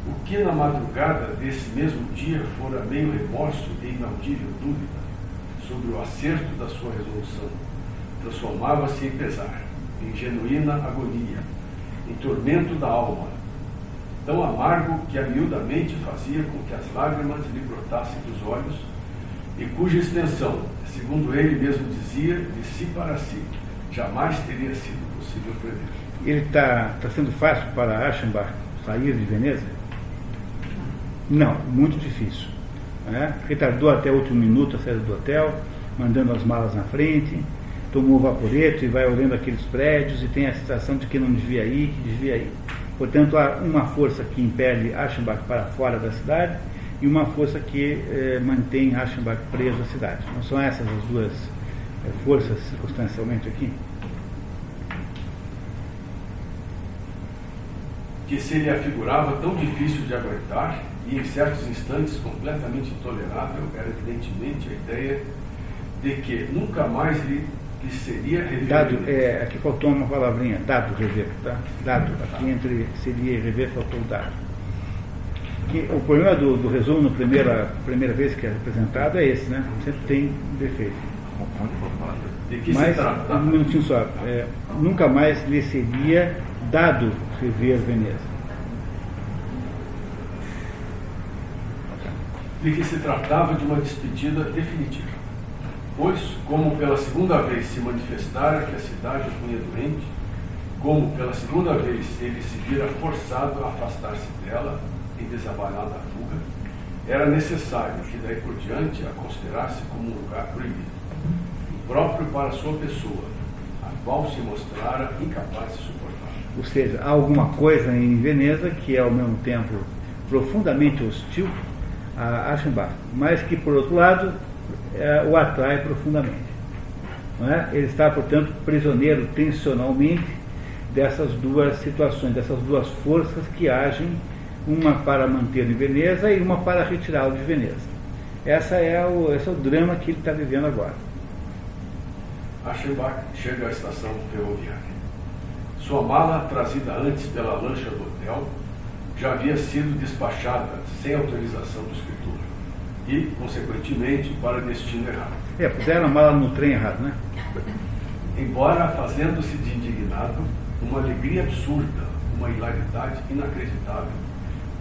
O que na madrugada desse mesmo dia fora meio remorso e inaudível dúvida sobre o acerto da sua resolução, transformava-se em pesar, em genuína agonia, em tormento da alma, tão amargo que amiudamente fazia com que as lágrimas lhe brotassem dos olhos e cuja extensão, segundo ele mesmo dizia, de si para si, jamais teria sido possível prever. Ele está tá sendo fácil para Aschenbach sair de Veneza? Não, muito difícil. Né? Retardou até o último minuto a saída do hotel, mandando as malas na frente, tomou o vaporeto e vai olhando aqueles prédios e tem a sensação de que não devia ir, que devia ir. Portanto, há uma força que impele Aschenbach para fora da cidade e uma força que eh, mantém Aschenbach preso à cidade. Não são essas as duas eh, forças circunstancialmente aqui? Que se lhe afigurava tão difícil de aguentar e em certos instantes completamente intolerável era evidentemente a ideia de que nunca mais lhe, lhe seria rever. Dado, é, aqui faltou uma palavrinha, dado rever, tá? Dado, aqui entre seria e rever faltou dado. Que, o problema do, do resumo na primeira, primeira vez que é apresentado é esse, né? Sempre tem defeito. De que Mas, um minutinho só, é, nunca mais lhe seria dado rever Veneza. de que se tratava de uma despedida definitiva. Pois, como pela segunda vez se manifestara que a cidade o punha doente, como pela segunda vez ele se vira forçado a afastar-se dela em desabalada fuga, era necessário que daí por diante a considerasse como um lugar proibido, impróprio para sua pessoa, a qual se mostrara incapaz de suportar. Ou seja, há alguma coisa em Veneza que é ao mesmo tempo profundamente hostil a Aschenbach, mas que, por outro lado, é, o atrai profundamente. É? Ele está, portanto, prisioneiro tensionalmente dessas duas situações, dessas duas forças que agem, uma para manter em Veneza e uma para retirá-lo de Veneza. Essa é o, esse é o drama que ele está vivendo agora. Aschenbach chega à estação ferroviária. Sua mala, trazida antes pela lancha do hotel, já havia sido despachada sem autorização do escritor e, consequentemente, para destino errado. É, puseram a mala no trem errado, né? Embora fazendo-se de indignado, uma alegria absurda, uma hilaridade inacreditável,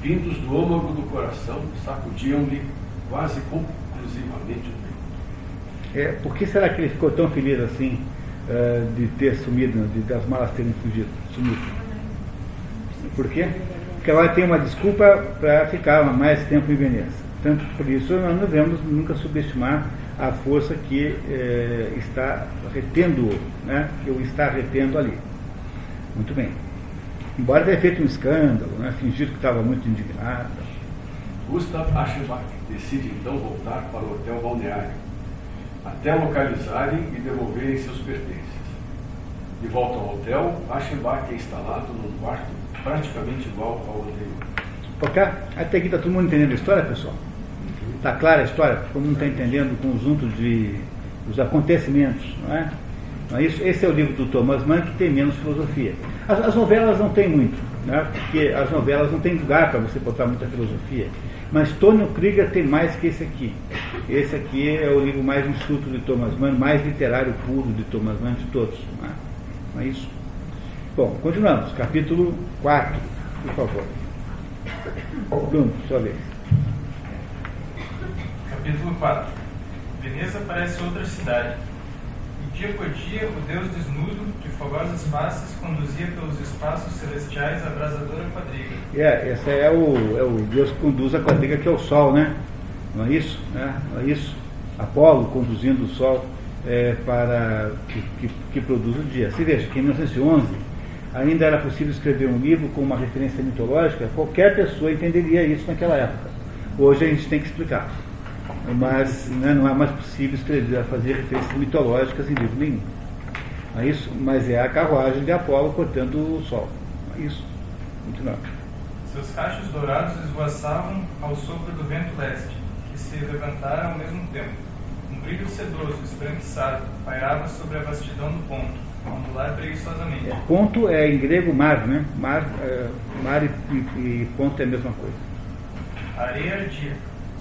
vindos do âmago do coração, sacudiam-lhe quase conclusivamente o. É, por que será que ele ficou tão feliz assim uh, de ter sumido, de, das malas terem fugido, sumido? Por quê? Porque ela tem uma desculpa para ficar mais tempo em Veneza. Tanto por isso nós não devemos nunca subestimar a força que eh, está retendo, né, que o está retendo ali. Muito bem. Embora tenha feito um escândalo, né, fingido que estava muito indignado. Gustav Aschenbach decide então voltar para o hotel balneário, até localizarem e devolverem seus pertences. De volta ao hotel, Aschenbach é instalado num quarto praticamente igual ao anterior. Ok? Até aqui está todo mundo entendendo a história, pessoal? Está clara a história? Todo mundo está entendendo o conjunto de os acontecimentos, não é? É? Esse é o livro do Thomas Mann que tem menos filosofia. As, as novelas não têm muito, né? porque as novelas não têm lugar para você botar muita filosofia. Mas Tônio Krieger tem mais que esse aqui. Esse aqui é o livro mais enxuto de Thomas Mann, mais literário puro de Thomas Mann de todos. Não é, não é isso? Bom, continuamos. Capítulo 4, por favor. Bruno, sua vez. Capítulo 4 Veneza parece outra cidade. Dia por dia, o Deus desnudo, de fogosas faces, conduzia pelos espaços celestiais a abrasadora quadriga. É, esse é o, é o Deus que conduz a quadriga, que é o Sol, né? Não é isso? Né? Não é isso? Apolo conduzindo o Sol é, para que, que, que produz o dia. Se veja que em 1911 ainda era possível escrever um livro com uma referência mitológica, qualquer pessoa entenderia isso naquela época. Hoje a gente tem que explicar. Mas né, não é mais possível escrever, fazer referências mitológicas em livro nenhum. É isso? Mas é a carruagem de Apolo cortando o sol. É isso. Continuando. Seus cachos dourados esvoaçavam ao sopro do vento leste, que se levantara ao mesmo tempo. Um brilho sedoso, esbranquiçado, pairava sobre a vastidão do ponto, ondular preguiçosamente. É, ponto é em grego mar, né? Mar, é, mar e, e, ponto é a mesma coisa. A areia ardia.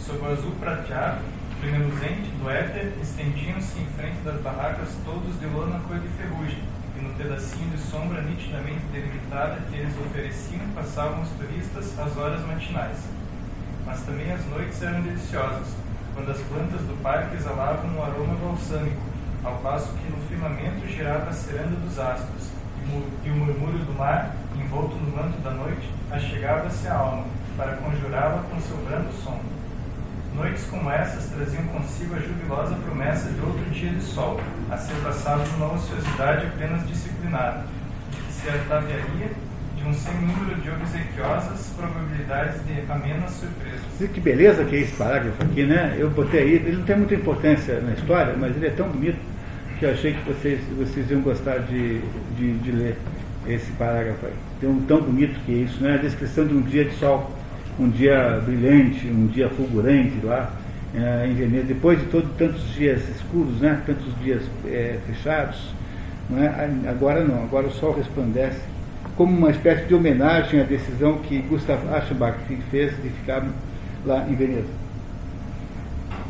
Sob o azul prateado, reluzente do éter, estendiam-se em frente das barracas todos de lona cor de ferrugem e no pedacinho de sombra nitidamente delimitada que eles ofereciam passavam os turistas às horas matinais. Mas também as noites eram deliciosas, quando as plantas do parque exalavam um aroma balsâmico, ao passo que no firmamento girava a ceranda dos astros, e o murmúrio do mar, envolto no manto da noite, achegava-se à alma, para conjurá-la com seu brando som. Noites como essas traziam consigo a jubilosa promessa de outro dia de sol, a ser passado numa ociosidade apenas disciplinada, que se ataviaria de um sem número de obsequiosas probabilidades de amenas surpresas. Que beleza que é esse parágrafo aqui, né? Eu botei aí, ele não tem muita importância na história, mas ele é tão bonito que eu achei que vocês, vocês iam gostar de, de, de ler esse parágrafo aí. Um tão bonito que é isso, né? A descrição de um dia de sol um dia brilhante, um dia fulgurante lá é, em Veneza, depois de todo, tantos dias escuros, né, tantos dias é, fechados, é? agora não, agora o sol resplandece, como uma espécie de homenagem à decisão que Gustav Aschenbach fez de ficar lá em Veneza.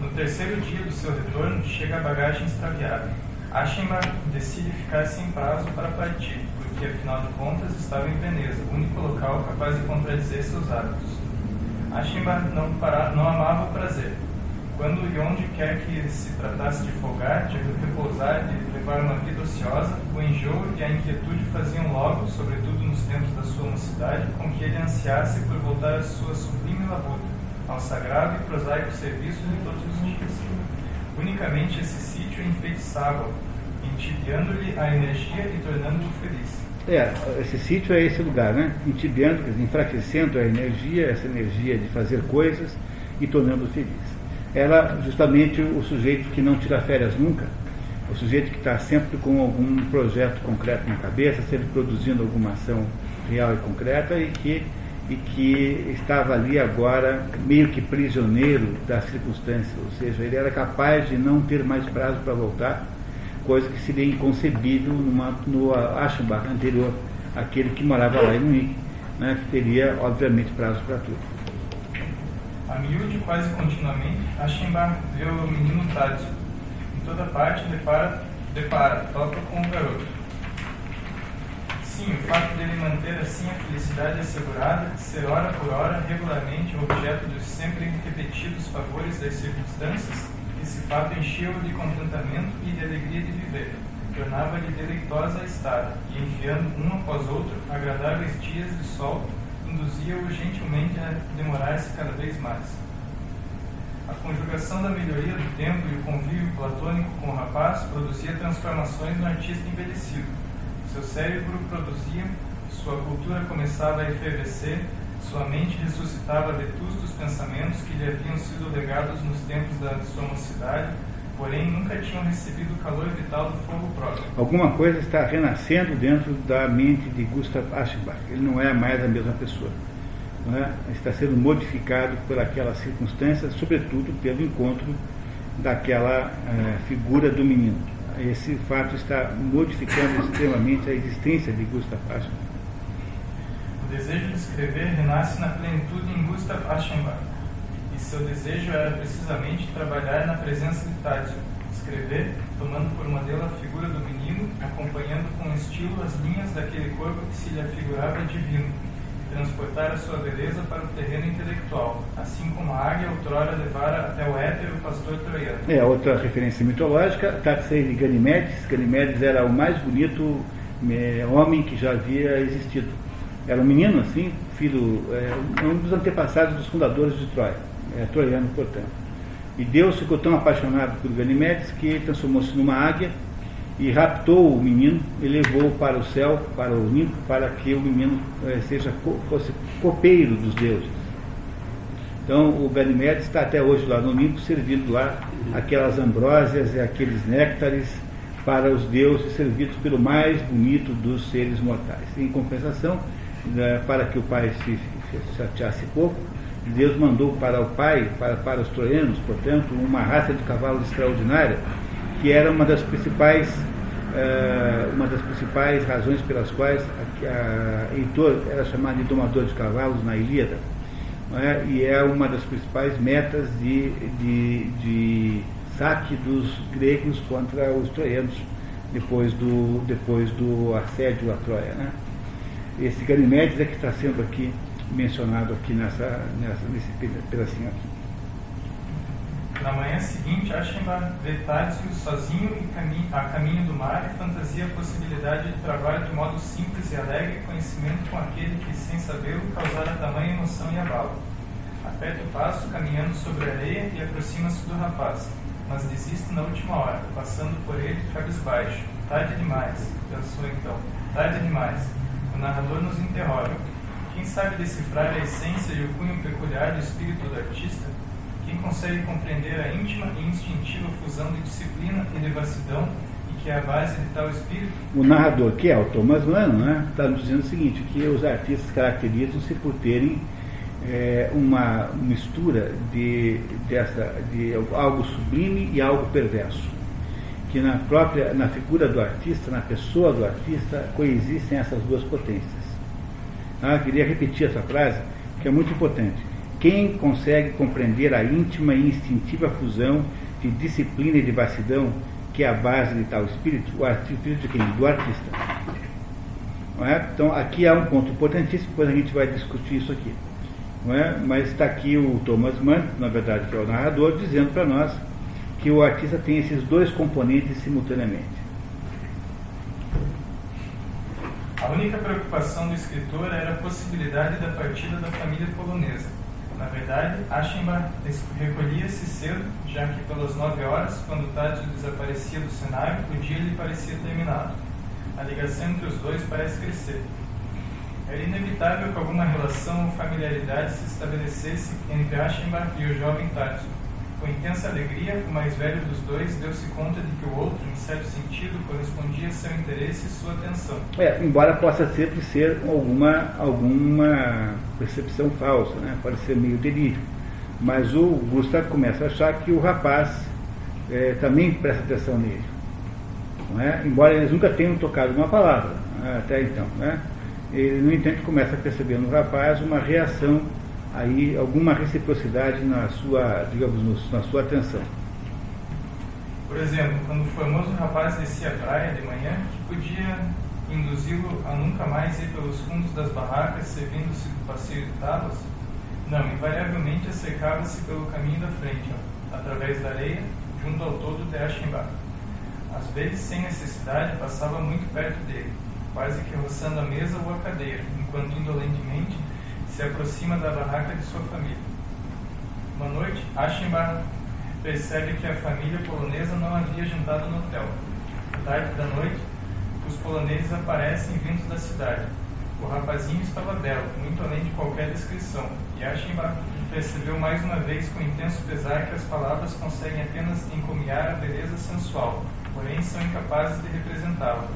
No terceiro dia do seu retorno, chega a bagagem extraviada. Aschenbach decide ficar sem prazo para partir, porque afinal de contas estava em Veneza, o único local capaz de contradizer seus hábitos. Ashima não, para, não amava o prazer. Quando e onde quer que se tratasse de folgar, de repousar, de levar uma vida ociosa, o enjoo e a inquietude faziam logo, sobretudo nos tempos da sua mocidade, com que ele ansiasse por voltar à sua sublime labuta, ao sagrado e prosaico serviço de todos os dias. Unicamente esse sítio enfeitiçava-o, entibiando-lhe a energia e tornando-o feliz. É, esse sítio é esse lugar, né? Intibiando, enfraquecendo a energia, essa energia de fazer coisas e tornando feliz. Era justamente o sujeito que não tira férias nunca, o sujeito que está sempre com algum projeto concreto na cabeça, sempre produzindo alguma ação real e concreta e que, e que estava ali agora meio que prisioneiro das circunstâncias, ou seja, ele era capaz de não ter mais prazo para voltar coisa que seria inconcebível numa, no Aschenbach anterior, aquele que morava lá em Munique, né, que teria, obviamente, prazo para tudo. A miúde, quase continuamente, Aschenbach vê o menino Tádio. Em toda parte, depara, depara, toca com o garoto. Sim, o fato dele manter assim a felicidade assegurada, ser hora por hora, regularmente, objeto dos sempre repetidos favores das circunstâncias, esse fato encheu-o de contentamento e de alegria de viver, tornava-lhe deleitosa a estada, e enfiando um após outro agradáveis dias de sol, induzia-o gentilmente a demorar-se cada vez mais. A conjugação da melhoria do tempo e o convívio platônico com o rapaz produzia transformações no artista envelhecido. Seu cérebro produzia, sua cultura começava a efervescer, sua mente ressuscitava vetustos pensamentos que lhe haviam sido legados nos tempos da sua mocidade, porém nunca tinham recebido o calor vital do fogo próprio. Alguma coisa está renascendo dentro da mente de Gustav Aschenbach. Ele não é mais a mesma pessoa. É? Está sendo modificado por aquela circunstância, sobretudo pelo encontro daquela é, figura do menino. Esse fato está modificando extremamente a existência de Gustav Aschenbach. O desejo de escrever renasce na plenitude em Gustav Aschenbach, e seu desejo era precisamente trabalhar na presença de Tádio, escrever, tomando por modelo a figura do menino, acompanhando com estilo as linhas daquele corpo que se lhe afigurava divino, e transportar a sua beleza para o terreno intelectual, assim como a águia outrora levara até o éter o pastor troiano. É, outra referência mitológica, Tatsei de Ganimedes. Ganimedes era o mais bonito é, homem que já havia existido era um menino assim, filho, é, um dos antepassados dos fundadores de Troia, é, troiano, portanto. E Deus ficou tão apaixonado por Ganimedes que transformou-se numa águia e raptou o menino e levou para o céu, para o Olimpo, para que o menino é, seja fosse copeiro dos deuses. Então o Ganymedes está até hoje lá no Olimpo, servindo lá aquelas ambrósias e aqueles néctares para os deuses, servidos pelo mais bonito dos seres mortais. Em compensação, para que o pai se, se chateasse pouco, Deus mandou para o pai, para, para os troianos, portanto, uma raça de cavalos extraordinária, que era uma das principais, uh, uma das principais razões pelas quais a, a Heitor era chamado de domador de cavalos na Ilíada. É? E é uma das principais metas de, de, de saque dos gregos contra os troianos depois do, depois do assédio à Troia. Né? Esse Ganimedes é que está sendo aqui mencionado aqui nessa, nessa, nesse pedacinho aqui. Na manhã seguinte, Ashembar vê Tádzio sozinho caminho, a caminho do mar e fantasia a possibilidade de trabalho de modo simples e alegre conhecimento com aquele que, sem sabê-lo, causara tamanha emoção e abalo. Aperta o passo, caminhando sobre a areia e aproxima-se do rapaz, mas desiste na última hora, passando por ele cabisbaixo. Tarde demais, pensou então. Tarde demais. O narrador nos interroga. Quem sabe decifrar a essência e o cunho peculiar do espírito do artista? Quem consegue compreender a íntima e instintiva fusão de disciplina e devassidão e que é a base de tal espírito? O narrador, que é o Thomas Mann, né, está nos dizendo o seguinte, que os artistas caracterizam-se por terem é, uma mistura de, dessa, de algo sublime e algo perverso. Que na própria, na figura do artista, na pessoa do artista, coexistem essas duas potências. Ah, queria repetir essa frase, que é muito importante. Quem consegue compreender a íntima e instintiva fusão de disciplina e de vastidão, que é a base de tal espírito, o espírito de quem? Do artista. É? Então, aqui há um ponto importantíssimo, depois a gente vai discutir isso aqui é? mas está aqui o Thomas Mann, na verdade que é o narrador, dizendo para nós que o artista tem esses dois componentes simultaneamente. A única preocupação do escritor era a possibilidade da partida da família polonesa. Na verdade, Aschenbach recolhia-se cedo, já que pelas nove horas, quando Tadzio desaparecia do cenário, o dia lhe parecia terminado. A ligação entre os dois parece crescer. Era inevitável que alguma relação ou familiaridade se estabelecesse entre Aschenbach e o jovem Tássio. Com intensa alegria, o mais velho dos dois deu-se conta de que o outro, em certo sentido, correspondia a seu interesse e sua atenção. É, embora possa sempre ser alguma, alguma percepção falsa, né? pode ser meio delírio. Mas o Gustav começa a achar que o rapaz é, também presta atenção nele. É? Embora eles nunca tenham tocado uma palavra né? até então. Né? ele, no entanto, começa a perceber no rapaz uma reação, aí, alguma reciprocidade na sua, digamos, na sua atenção. Por exemplo, quando o famoso rapaz descia a praia de manhã, que podia induzi-lo a nunca mais ir pelos fundos das barracas, servindo-se do passeio de tábuas? Não, invariavelmente acercava-se pelo caminho da frente, ó, através da areia, junto ao todo de Aschenbach. Às vezes, sem necessidade, passava muito perto dele, quase que roçando a mesa ou a cadeira, enquanto indolentemente se aproxima da barraca de sua família. Uma noite, Aschenbach percebe que a família polonesa não havia jantado no hotel. Tarde da noite, os poloneses aparecem vindos da cidade. O rapazinho estava belo, muito além de qualquer descrição, e Aschenbach percebeu mais uma vez com intenso pesar que as palavras conseguem apenas encomiar a beleza sensual, porém são incapazes de representá-la.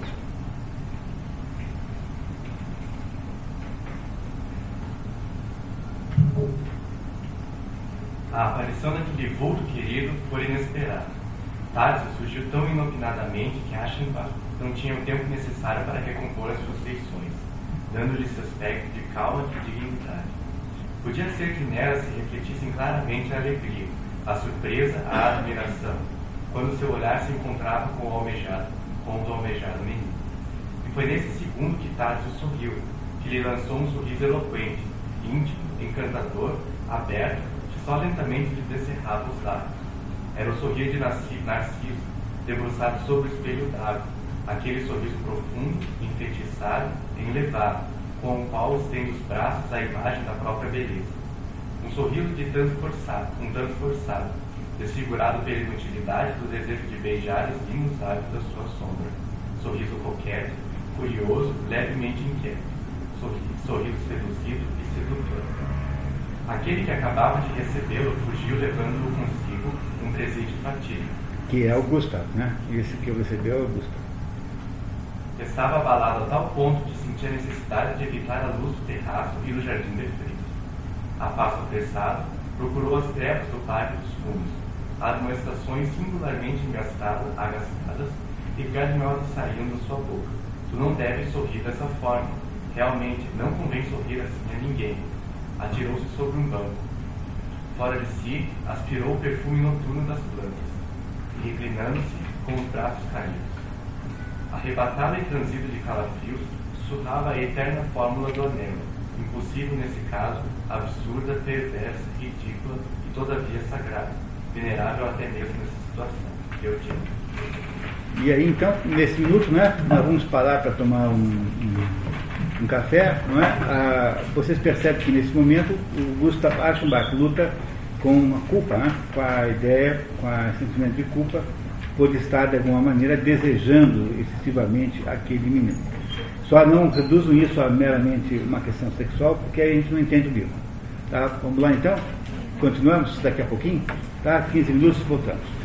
A aparição daquele vulto querido foi inesperada. Tássio surgiu tão inopinadamente que Aschenbach não tinha o tempo necessário para recompor as suas feições, dando-lhe esse aspecto de calma e de dignidade. Podia ser que nela se refletissem claramente a alegria, a surpresa, a admiração, quando seu olhar se encontrava com o almejado, com o almejado menino. E foi nesse segundo que Tássio sorriu, que lhe lançou um sorriso eloquente, íntimo, encantador, aberto, só lentamente lhe descerrava os lábios. Era o sorriso de Narciso, debruçado sobre o espelho d'água, aquele sorriso profundo, enfeitiçado, elevado, com o qual estende os braços à imagem da própria beleza. Um sorriso de tanto forçado, um tanto forçado, desfigurado pela inutilidade do desejo de beijar os lindos lábios da sua sombra. Sorriso coqueto, curioso, levemente inquieto. Sorriso, sorriso seduzido e sedutor. Aquele que acabava de recebê-lo fugiu levando-o consigo um presente fatídico. Que é o Gustav, né? Esse que recebeu é o Gustav. Estava abalado a tal ponto de sentir a necessidade de evitar a luz do terraço e do jardim de freitas. A passo apressado, procurou as trevas do pátio dos fundos, admoestações singularmente engastadas, agastadas e carinhosas saíam da sua boca. Tu não deves sorrir dessa forma. Realmente, não convém sorrir assim a ninguém. Atirou-se sobre um banco. Fora de si, aspirou o perfume noturno das plantas, e reclinando-se, com os braços caídos. Arrebatado e transido de calafrios, sussurrava a eterna fórmula do anel, impossível nesse caso, absurda, perversa, ridícula e todavia sagrada, venerável até mesmo nessa situação. Eu digo. E aí, então, nesse minuto, né, nós vamos parar para tomar um, um, um, café. Não é? Ah, vocês percebem que, nesse momento, o Gustav Aschenbach luta com a culpa, né? com a ideia, com o sentimento de culpa, por estar, de alguma maneira, desejando excessivamente aquele menino. Só não reduzam isso a meramente uma questão sexual, porque aí a gente não entende o livro. Tá? Vamos lá, então? Continuamos daqui a pouquinho? Tá? 15 minutos, voltamos.